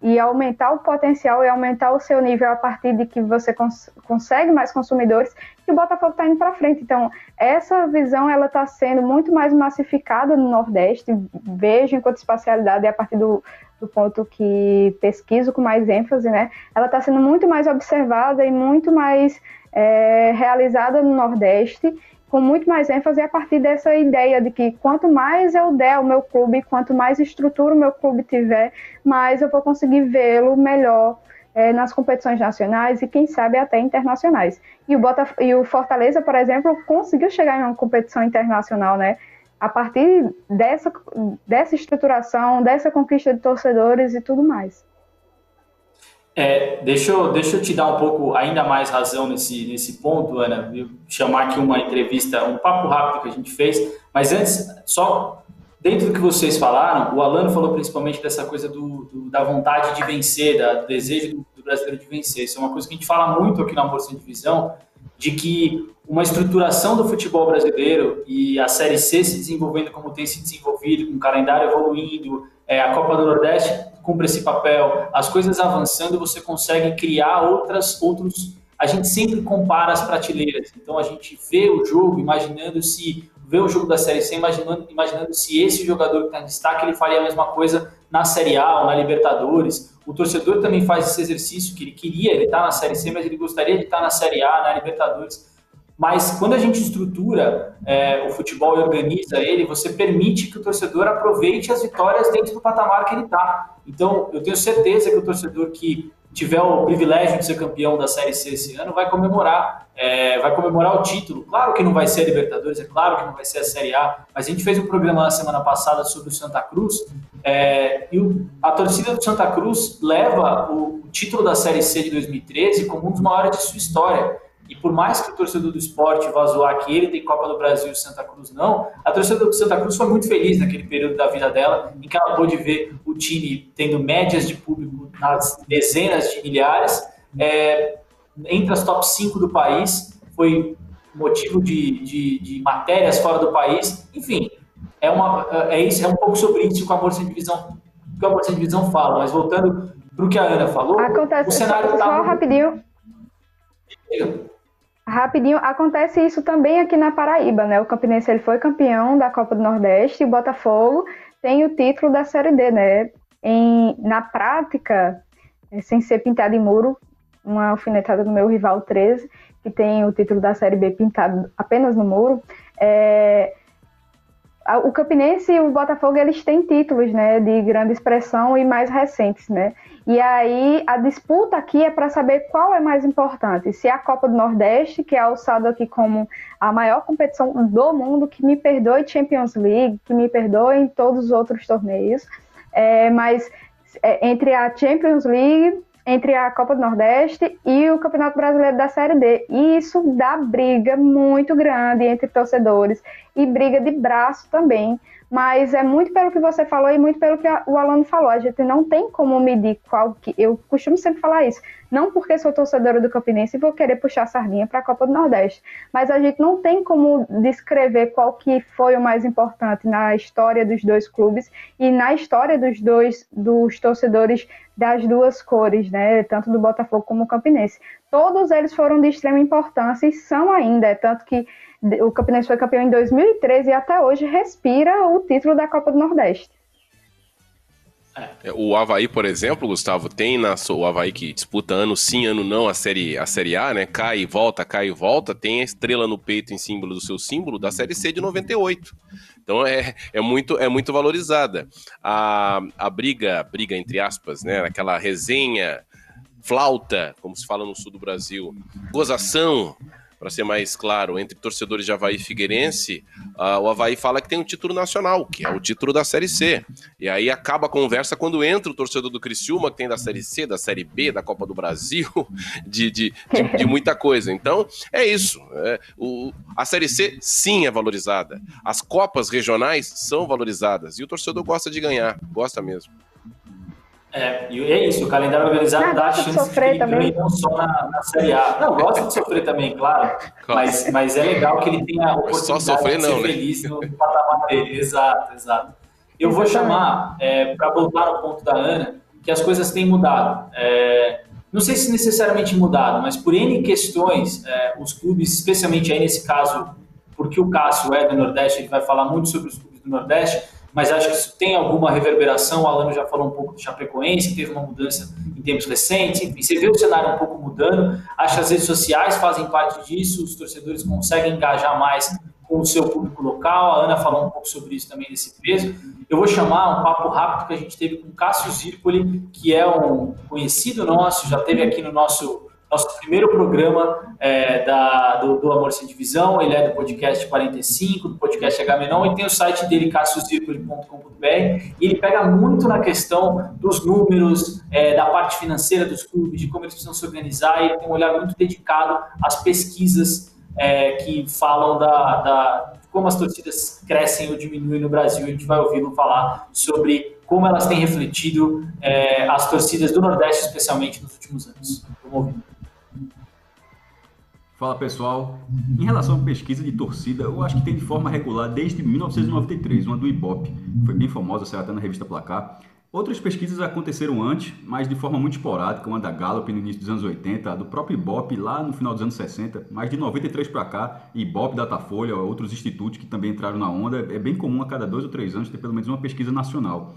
e aumentar o potencial e aumentar o seu nível a partir de que você cons consegue mais consumidores, que o Botafogo está indo para frente. Então, essa visão ela está sendo muito mais massificada no Nordeste. Vejo enquanto espacialidade a partir do, do ponto que pesquiso com mais ênfase, né? Ela está sendo muito mais observada e muito mais é, realizada no Nordeste com muito mais ênfase a partir dessa ideia de que quanto mais eu der ao meu clube, quanto mais estrutura o meu clube tiver, mais eu vou conseguir vê-lo melhor é, nas competições nacionais e quem sabe até internacionais. E o, Botaf e o Fortaleza, por exemplo, conseguiu chegar em uma competição internacional, né? A partir dessa, dessa estruturação, dessa conquista de torcedores e tudo mais. É, deixa, eu, deixa eu te dar um pouco ainda mais razão nesse, nesse ponto, Ana. Chamar aqui uma entrevista, um papo rápido que a gente fez, mas antes, só dentro do que vocês falaram, o Alano falou principalmente dessa coisa do, do da vontade de vencer, da, do desejo do, do, brasileiro de vencer. Isso é uma coisa que a gente fala muito aqui na Bolsa de Divisão, de que uma estruturação do futebol brasileiro e a Série C se desenvolvendo como tem se desenvolvido, com o calendário evoluindo, é, a Copa do Nordeste cumpre esse papel, as coisas avançando, você consegue criar outras, outros. A gente sempre compara as prateleiras, então a gente vê o jogo imaginando se vê o jogo da Série C, imaginando, imaginando se esse jogador que está em destaque ele faria a mesma coisa na Série A ou na Libertadores. O torcedor também faz esse exercício que ele queria, ele está na Série C, mas ele gostaria de estar tá na Série A, na Libertadores. Mas quando a gente estrutura é, o futebol e organiza ele, você permite que o torcedor aproveite as vitórias dentro do patamar que ele está. Então, eu tenho certeza que o torcedor que tiver o privilégio de ser campeão da Série C esse ano vai comemorar, é, vai comemorar o título. Claro que não vai ser a Libertadores, é claro que não vai ser a Série A, mas a gente fez um programa na semana passada sobre o Santa Cruz é, e o, a torcida do Santa Cruz leva o, o título da Série C de 2013 como um dos maiores de sua história. E por mais que o torcedor do esporte vá zoar que ele tem Copa do Brasil e Santa Cruz não, a torcedora do Santa Cruz foi muito feliz naquele período da vida dela, em que ela pôde ver o time tendo médias de público nas dezenas de milhares, é, entre as top 5 do país, foi motivo de, de, de matérias fora do país, enfim, é, uma, é, isso, é um pouco sobre isso que o Amor Sem Divisão, que o Amor Sem Divisão fala, mas voltando para o que a Ana falou, Acontece, o cenário só, tá só rapidinho. Rapidinho, acontece isso também aqui na Paraíba, né? O Campinense ele foi campeão da Copa do Nordeste e o Botafogo tem o título da Série D, né? Em, na prática, é, sem ser pintado em muro, uma alfinetada do meu rival 13, que tem o título da Série B pintado apenas no muro. É, o Campinense e o Botafogo eles têm títulos, né, de grande expressão e mais recentes, né? E aí a disputa aqui é para saber qual é mais importante, se é a Copa do Nordeste, que é alçado aqui como a maior competição do mundo, que me perdoe Champions League, que me perdoe em todos os outros torneios, é, mas é, entre a Champions League entre a Copa do Nordeste e o Campeonato Brasileiro da Série D. E isso dá briga muito grande entre torcedores e briga de braço também. Mas é muito pelo que você falou e muito pelo que o Alano falou. A gente não tem como medir qual que. Eu costumo sempre falar isso. Não porque sou torcedora do Campinense e vou querer puxar a sardinha para a Copa do Nordeste. Mas a gente não tem como descrever qual que foi o mais importante na história dos dois clubes e na história dos dois dos torcedores das duas cores, né? Tanto do Botafogo como do Campinense. Todos eles foram de extrema importância e são ainda, é tanto que o Campinense foi campeão em 2013 e até hoje respira o título da Copa do Nordeste. É, o Havaí, por exemplo, Gustavo, tem na o Havaí que disputa ano sim, ano não a série, a série A, né? Cai e volta, cai e volta, tem a estrela no peito em símbolo do seu símbolo da série C de 98. Então é, é, muito, é muito valorizada. A, a briga, briga entre aspas, né? Aquela resenha, flauta, como se fala no sul do Brasil, gozação, para ser mais claro, entre torcedores de Havaí e Figueirense, uh, o Havaí fala que tem um título nacional, que é o título da Série C. E aí acaba a conversa quando entra o torcedor do Criciúma, que tem da Série C, da Série B, da Copa do Brasil, de, de, de, de muita coisa. Então, é isso. É, o, a Série C, sim, é valorizada. As Copas regionais são valorizadas. E o torcedor gosta de ganhar, gosta mesmo. É, e é isso, o calendário organizado não, dá a chance de que ele ganhe não só na, na, Série A. Não, gosta de sofrer também, claro, mas, mas é legal que ele tenha a oportunidade só sofrer, de ser não, né? feliz no patamar dele. Exato, exato. Eu vou chamar, é, para voltar ao ponto da Ana, que as coisas têm mudado. É, não sei se necessariamente mudado, mas por N questões, é, os clubes, especialmente aí nesse caso, porque o Cássio é do Nordeste, ele vai falar muito sobre os clubes do Nordeste, mas acho que isso tem alguma reverberação. O Alano já falou um pouco do Chapecoense, teve uma mudança em tempos recentes. Enfim, você vê o cenário um pouco mudando. Acho que as redes sociais fazem parte disso, os torcedores conseguem engajar mais com o seu público local. A Ana falou um pouco sobre isso também, desse peso. Eu vou chamar um papo rápido que a gente teve com o Cássio Zirpoli, que é um conhecido nosso, já teve aqui no nosso nosso primeiro programa é, da, do, do, Amor Sem Divisão. Ele é do podcast 45, do podcast H-Menon, e tem o site dele, cassiocirculi.com.br. E ele pega muito na questão dos números, é, da parte financeira dos clubes, de como eles precisam se organizar. E tem um olhar muito dedicado às pesquisas é, que falam da, da como as torcidas crescem ou diminuem no Brasil. A gente vai ouvi-lo falar sobre como elas têm refletido é, as torcidas do Nordeste, especialmente nos últimos anos. Vamos ouvir. Fala pessoal, em relação à pesquisa de torcida, eu acho que tem de forma regular desde 1993, uma do Ibope, foi bem famosa, saiu até na revista Placar. Outras pesquisas aconteceram antes, mas de forma muito esporádica, uma da Gallup no início dos anos 80, a do próprio Ibope lá no final dos anos 60, mas de 93 para cá, Ibope, Datafolha, outros institutos que também entraram na onda, é bem comum a cada dois ou três anos ter pelo menos uma pesquisa nacional.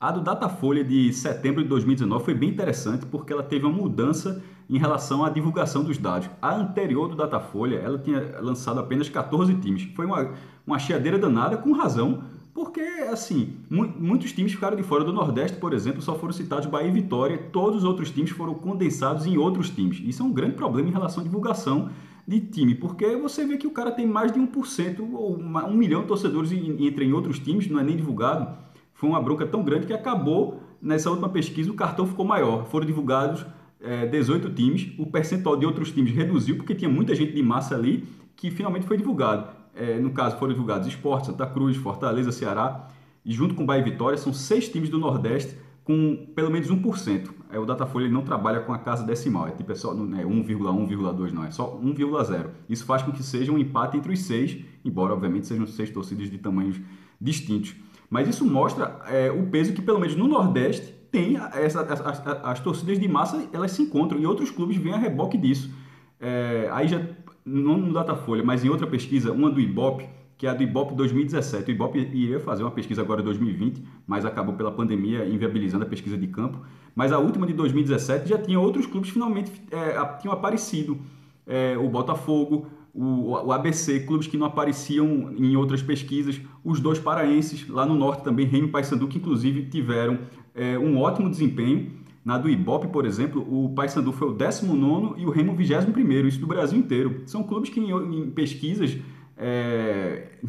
A do Datafolha de setembro de 2019 foi bem interessante porque ela teve uma mudança em relação à divulgação dos dados. A anterior do Datafolha, ela tinha lançado apenas 14 times. Foi uma, uma chiadeira danada, com razão, porque, assim, mu muitos times ficaram de fora do Nordeste, por exemplo, só foram citados Bahia e Vitória, todos os outros times foram condensados em outros times. Isso é um grande problema em relação à divulgação de time, porque você vê que o cara tem mais de 1% ou um milhão de torcedores e entra em outros times, não é nem divulgado foi uma bronca tão grande que acabou, nessa última pesquisa, o cartão ficou maior. Foram divulgados é, 18 times, o percentual de outros times reduziu, porque tinha muita gente de massa ali, que finalmente foi divulgado. É, no caso, foram divulgados Esporte, Santa Cruz, Fortaleza, Ceará, e junto com Bahia e Vitória, são seis times do Nordeste com pelo menos 1%. É, o Datafolha não trabalha com a casa decimal, é tipo é só não é 1,1, 1,2, não, é só 1,0. Isso faz com que seja um empate entre os seis, embora obviamente sejam seis torcidas de tamanhos distintos. Mas isso mostra é, o peso que pelo menos no Nordeste tem essa, as, as, as, torcidas de massa, elas se encontram e outros clubes vêm a reboque disso. É, aí já, não no Datafolha, mas em outra pesquisa, uma do Ibope, que é a do Ibope 2017. O Ibope iria fazer uma pesquisa agora em 2020, mas acabou pela pandemia inviabilizando a pesquisa de campo. Mas a última de 2017 já tinha outros clubes finalmente é, tinham aparecido. É, o Botafogo, o, o, ABC, clubes que não apareciam em outras pesquisas, os dois paraenses, lá no norte também, Remy e Paysandu, que inclusive tiveram é, um ótimo desempenho. Na do Ibope, por exemplo, o Paysandu foi o 19 e o Remo o 21 isso do Brasil inteiro. São clubes que em, em pesquisas é,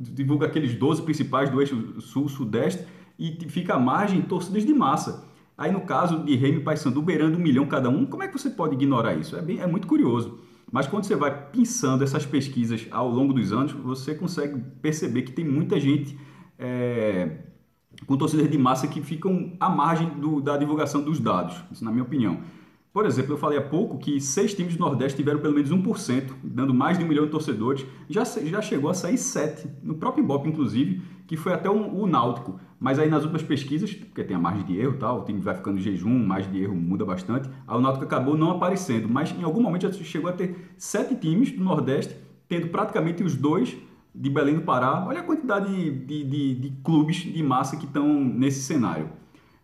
divulga aqueles 12 principais do eixo sul-sudeste e fica à margem torcidas de massa. Aí no caso de Remo e Paysandu beirando um milhão cada um, como é que você pode ignorar isso? É, bem, é muito curioso. Mas quando você vai pensando essas pesquisas ao longo dos anos, você consegue perceber que tem muita gente é, com torcidas de massa que ficam à margem do, da divulgação dos dados, isso na minha opinião. Por exemplo, eu falei há pouco que seis times do Nordeste tiveram pelo menos 1%, dando mais de um milhão de torcedores. Já, já chegou a sair sete, no próprio Ibope, inclusive, que foi até o, o Náutico. Mas aí nas últimas pesquisas, porque tem a margem de erro tal, o time vai ficando em jejum, margem de erro muda bastante, aí o Náutico acabou não aparecendo. Mas em algum momento já chegou a ter sete times do Nordeste, tendo praticamente os dois de Belém do Pará. Olha a quantidade de, de, de, clubes de massa que estão nesse cenário.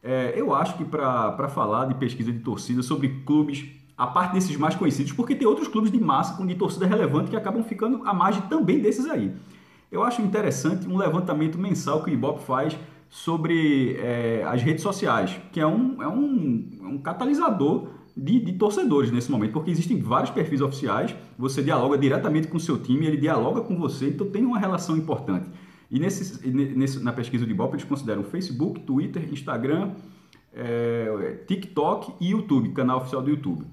É, eu acho que para falar de pesquisa de torcida sobre clubes, a parte desses mais conhecidos, porque tem outros clubes de massa com de torcida relevante que acabam ficando à margem também desses aí. Eu acho interessante um levantamento mensal que o Ibope faz sobre é, as redes sociais, que é um, é um, é um catalisador de, de, torcedores nesse momento, porque existem vários perfis oficiais, você dialoga diretamente com o seu time, ele dialoga com você, então tem uma relação importante. E nesse, nesse, na pesquisa de Ibope eles consideram Facebook, Twitter, Instagram, é, TikTok e YouTube, canal oficial do YouTube.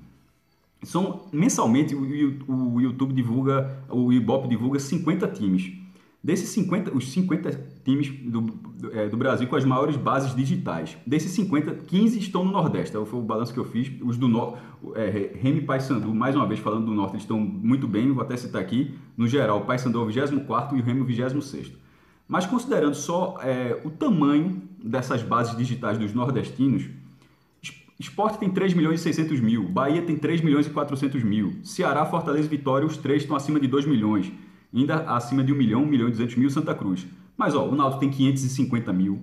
São, mensalmente o, o YouTube divulga, o Ibope divulga 50 times. Desses 50, os 50 times do, é, do, Brasil com as maiores bases digitais. Desses 50, 15 estão no Nordeste. Foi o balanço que eu fiz. Os do Norte, é, Remy Paysandu, mais uma vez falando do Norte, eles estão muito bem. Vou até citar aqui. No geral, o Paysandu é o 24 e o Remy o 26. Mas considerando só é, o tamanho dessas bases digitais dos nordestinos, Esporte tem 3 milhões e 600 mil, Bahia tem 3 milhões e 400 mil, Ceará, Fortaleza e Vitória, os três estão acima de 2 milhões ainda acima de 1 milhão, 1 milhão e 200 mil Santa Cruz. Mas ó, o Náutico tem 550 mil.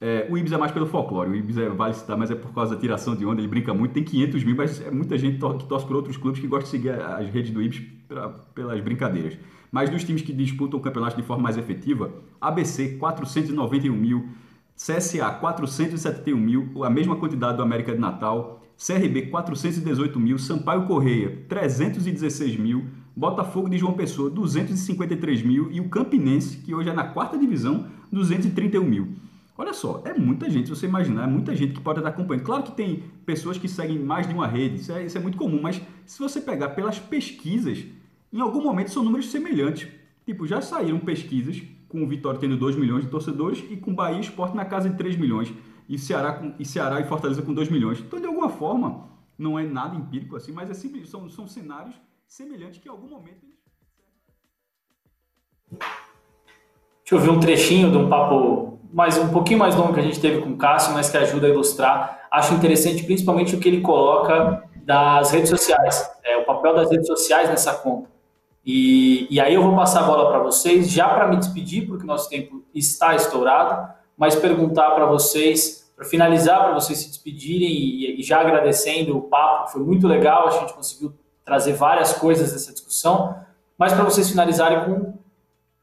É, o Ibis é mais pelo folclore, o Ibis é, vale citar, mas é por causa da tiração de onda, ele brinca muito, tem 500 mil, mas é muita gente que torce por outros clubes que gosta de seguir as redes do Ibis pra, pelas brincadeiras. Mas dos times que disputam o campeonato de forma mais efetiva, ABC 491 mil, CSA 471 mil, a mesma quantidade do América de Natal, CRB 418 mil, Sampaio Correia 316 mil, Botafogo de João Pessoa, 253 mil, e o Campinense, que hoje é na quarta divisão, 231 mil. Olha só, é muita gente, se você imaginar, é muita gente que pode estar acompanhando. Claro que tem pessoas que seguem mais de uma rede, isso é, isso é muito comum, mas se você pegar pelas pesquisas, em algum momento são números semelhantes. Tipo, já saíram pesquisas com o Vitória tendo 2 milhões de torcedores e com Bahia e Esporte na casa de 3 milhões, e Ceará, com, e Ceará e Fortaleza com 2 milhões. Então, de alguma forma, não é nada empírico assim, mas é simples, são, são cenários semelhante que em algum momento eles... Deixa eu ver um trechinho de um papo mais um pouquinho mais longo que a gente teve com o Cássio, mas que ajuda a ilustrar. Acho interessante principalmente o que ele coloca das redes sociais, é, o papel das redes sociais nessa conta. E, e aí eu vou passar a bola para vocês, já para me despedir, porque nosso tempo está estourado, mas perguntar para vocês, para finalizar, para vocês se despedirem e, e já agradecendo o papo, foi muito legal, a gente conseguiu trazer várias coisas dessa discussão, mas para vocês finalizarem com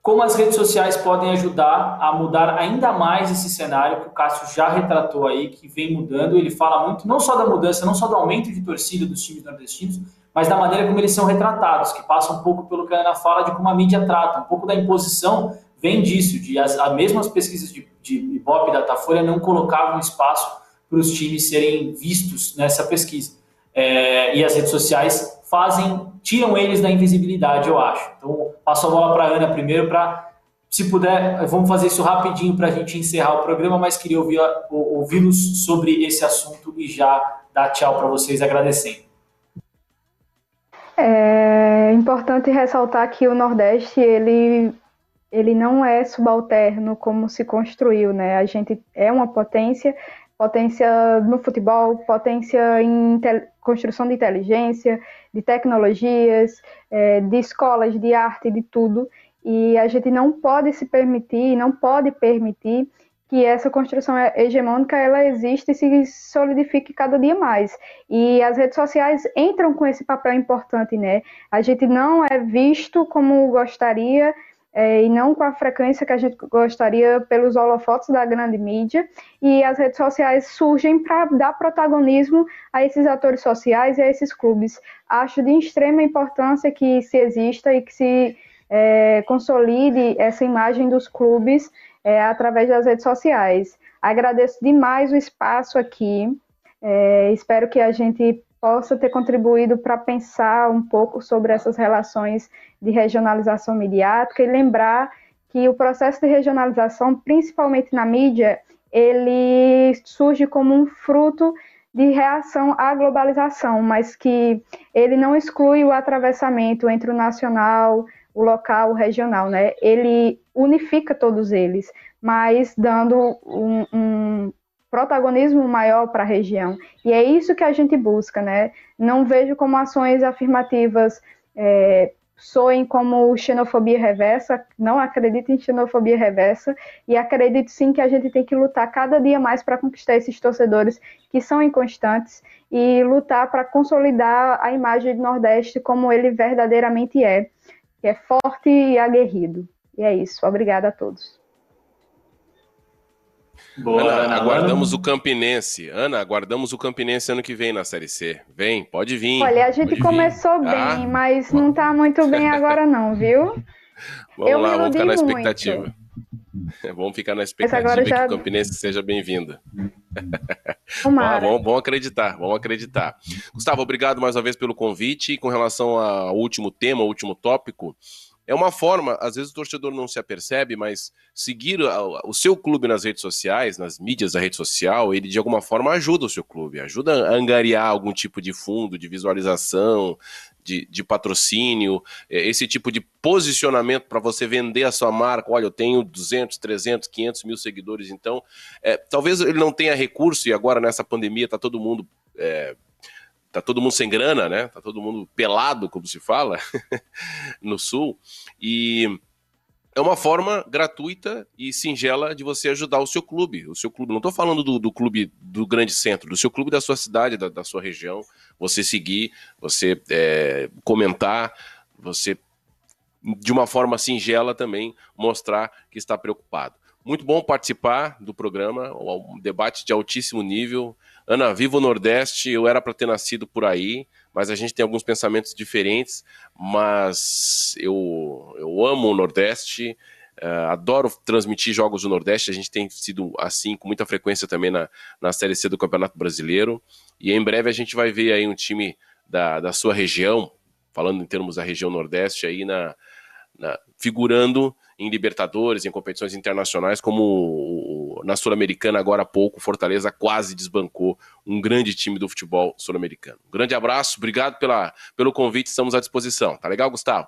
como as redes sociais podem ajudar a mudar ainda mais esse cenário que o Cássio já retratou aí, que vem mudando. Ele fala muito não só da mudança, não só do aumento de torcida dos times nordestinos, mas da maneira como eles são retratados, que passa um pouco pelo que a Ana fala de como a mídia trata, um pouco da imposição vem disso, de as, as mesmas pesquisas de, de Ibope e Datafolha não colocavam espaço para os times serem vistos nessa pesquisa. é, e as redes sociais fazem, tiram eles da invisibilidade, eu acho. Então, passo a bola para a Ana primeiro para, se puder, vamos fazer isso rapidinho para a gente encerrar o programa, mas queria ouvi-los sobre esse assunto e já dar tchau para vocês agradecendo. É importante ressaltar que o Nordeste ele, ele não é subalterno como se construiu, né? A gente é uma potência, potência no futebol, potência em construção de inteligência, de tecnologias, é, de escolas de arte, de tudo. E a gente não pode se permitir, não pode permitir que essa construção hegemônica ela existe e se solidifique cada dia mais. E as redes sociais entram com esse papel importante, né? A gente não é visto como gostaria é, e não com a frequência que a gente gostaria pelos holofotes da grande mídia, e as redes sociais surgem para dar protagonismo a esses atores sociais e a esses clubes. Acho de extrema importância que se exista e que se é, consolide essa imagem dos clubes é, através das redes sociais. Agradeço demais o espaço aqui. É, espero que a gente possa ter contribuído para pensar um pouco sobre essas relações de regionalização midiática e lembrar que o processo de regionalização, principalmente na mídia, ele surge como um fruto de reação à globalização, mas que ele não exclui o atravessamento entre o nacional, o local, o regional, né? Ele unifica todos eles, mas dando um, um protagonismo maior para a região. E é isso que a gente busca, né? Não vejo como ações afirmativas é, soem como xenofobia reversa, não acredito em xenofobia reversa e acredito sim que a gente tem que lutar cada dia mais para conquistar esses torcedores que são inconstantes e lutar para consolidar a imagem do Nordeste como ele verdadeiramente é, que é forte e aguerrido. E é isso. Obrigada a todos. Boa, Ana, Ana, aguardamos Ana. o Campinense. Ana, aguardamos o Campinense ano que vem na Série C. Vem, pode vir. Olha, a gente começou vir. bem, ah, mas não está muito bem agora não, viu? Vamos Eu lá, vamos ficar na expectativa. Muito. Vamos ficar na expectativa já... que o Campinense seja bem-vindo. vamos, vamos acreditar, vamos acreditar. Gustavo, obrigado mais uma vez pelo convite. Com relação ao último tema, ao último tópico, é uma forma, às vezes o torcedor não se apercebe, mas seguir o seu clube nas redes sociais, nas mídias da rede social, ele de alguma forma ajuda o seu clube, ajuda a angariar algum tipo de fundo, de visualização, de, de patrocínio, é, esse tipo de posicionamento para você vender a sua marca. Olha, eu tenho 200, 300, 500 mil seguidores, então é, talvez ele não tenha recurso e agora nessa pandemia está todo mundo. É, tá todo mundo sem grana, né? Tá todo mundo pelado, como se fala, no sul. E é uma forma gratuita e singela de você ajudar o seu clube. O seu clube, não estou falando do, do, clube do grande centro, do seu clube da sua cidade, da, da sua região. Você seguir, você é, comentar, você de uma forma singela também mostrar que está preocupado. Muito bom participar do programa, um debate de altíssimo nível. Ana, viva o Nordeste, eu era para ter nascido por aí, mas a gente tem alguns pensamentos diferentes, mas eu, eu amo o Nordeste, uh, adoro transmitir jogos do Nordeste, a gente tem sido assim com muita frequência também na, na Série C do Campeonato Brasileiro, e em breve a gente vai ver aí um time da, da sua região, falando em termos da região Nordeste, aí na, na figurando em Libertadores, em competições internacionais, como na Sul-Americana agora há pouco, Fortaleza quase desbancou um grande time do futebol sul-americano. Um grande abraço, obrigado pela, pelo convite, estamos à disposição. Tá legal, Gustavo?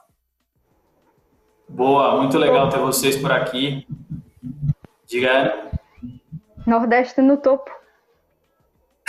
Boa, muito legal ter vocês por aqui. Diga. Nordeste no topo.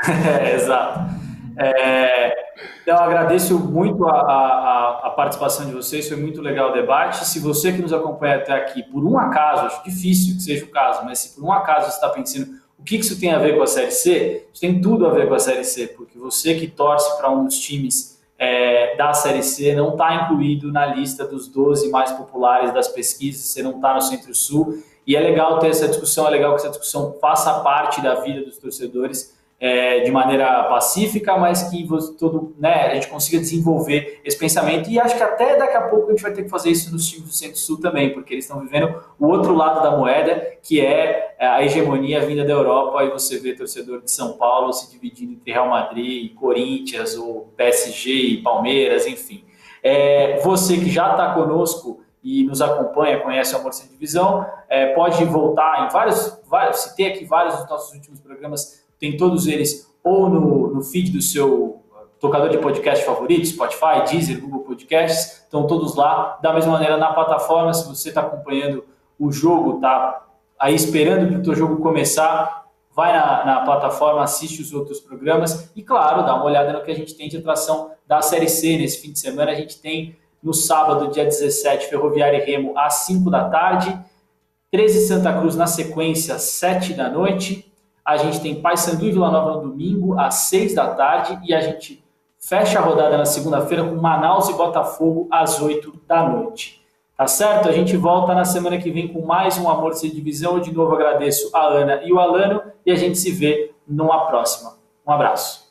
é, exato. É, então, agradeço muito a, a, a, participação de vocês, foi muito legal o debate. Se você que nos acompanha até aqui, por um acaso, acho difícil que seja o caso, mas se por um acaso você está pensando o que isso tem a ver com a Série C, isso tem tudo a ver com a Série C, porque você que torce para um dos times é, da Série C não está incluído na lista dos 12 mais populares das pesquisas, você não está no Centro-Sul, e é legal ter essa discussão, é legal que essa discussão faça parte da vida dos torcedores, é, de maneira pacífica, mas que todo, né, a gente consiga desenvolver esse pensamento. E acho que até daqui a pouco a gente vai ter que fazer isso nos times do Centro-Sul também, porque eles estão vivendo o outro lado da moeda, que é a hegemonia vinda da Europa. E você vê torcedor de São Paulo se dividindo entre Real Madrid, Corinthians, ou PSG e Palmeiras, enfim. É, você que já está conosco e nos acompanha, conhece o Amor Sem Divisão, é, pode voltar em vários, vários, citei aqui vários dos nossos últimos programas tem todos eles ou no, no feed do seu tocador de podcast favorito, Spotify, Deezer, Google Podcasts, estão todos lá. Da mesma maneira, na plataforma, se você está acompanhando o jogo, tá aí esperando para o teu jogo começar, vai na, na, plataforma, assiste os outros programas e, claro, dá uma olhada no que a gente tem de atração da Série C nesse fim de semana. A gente tem no sábado, dia 17, Ferroviária e Remo, às 5 da tarde, 13 Santa Cruz na sequência, às 7 da noite, a gente tem Paysandu e Vila Nova no domingo, às 6 da tarde, e a gente fecha a rodada na segunda-feira com Manaus e Botafogo às 8 da noite. Tá certo? A gente volta na semana que vem com mais um Amor Sem Divisão. Eu de novo agradeço a Ana e o Alano e a gente se vê numa próxima. Um abraço.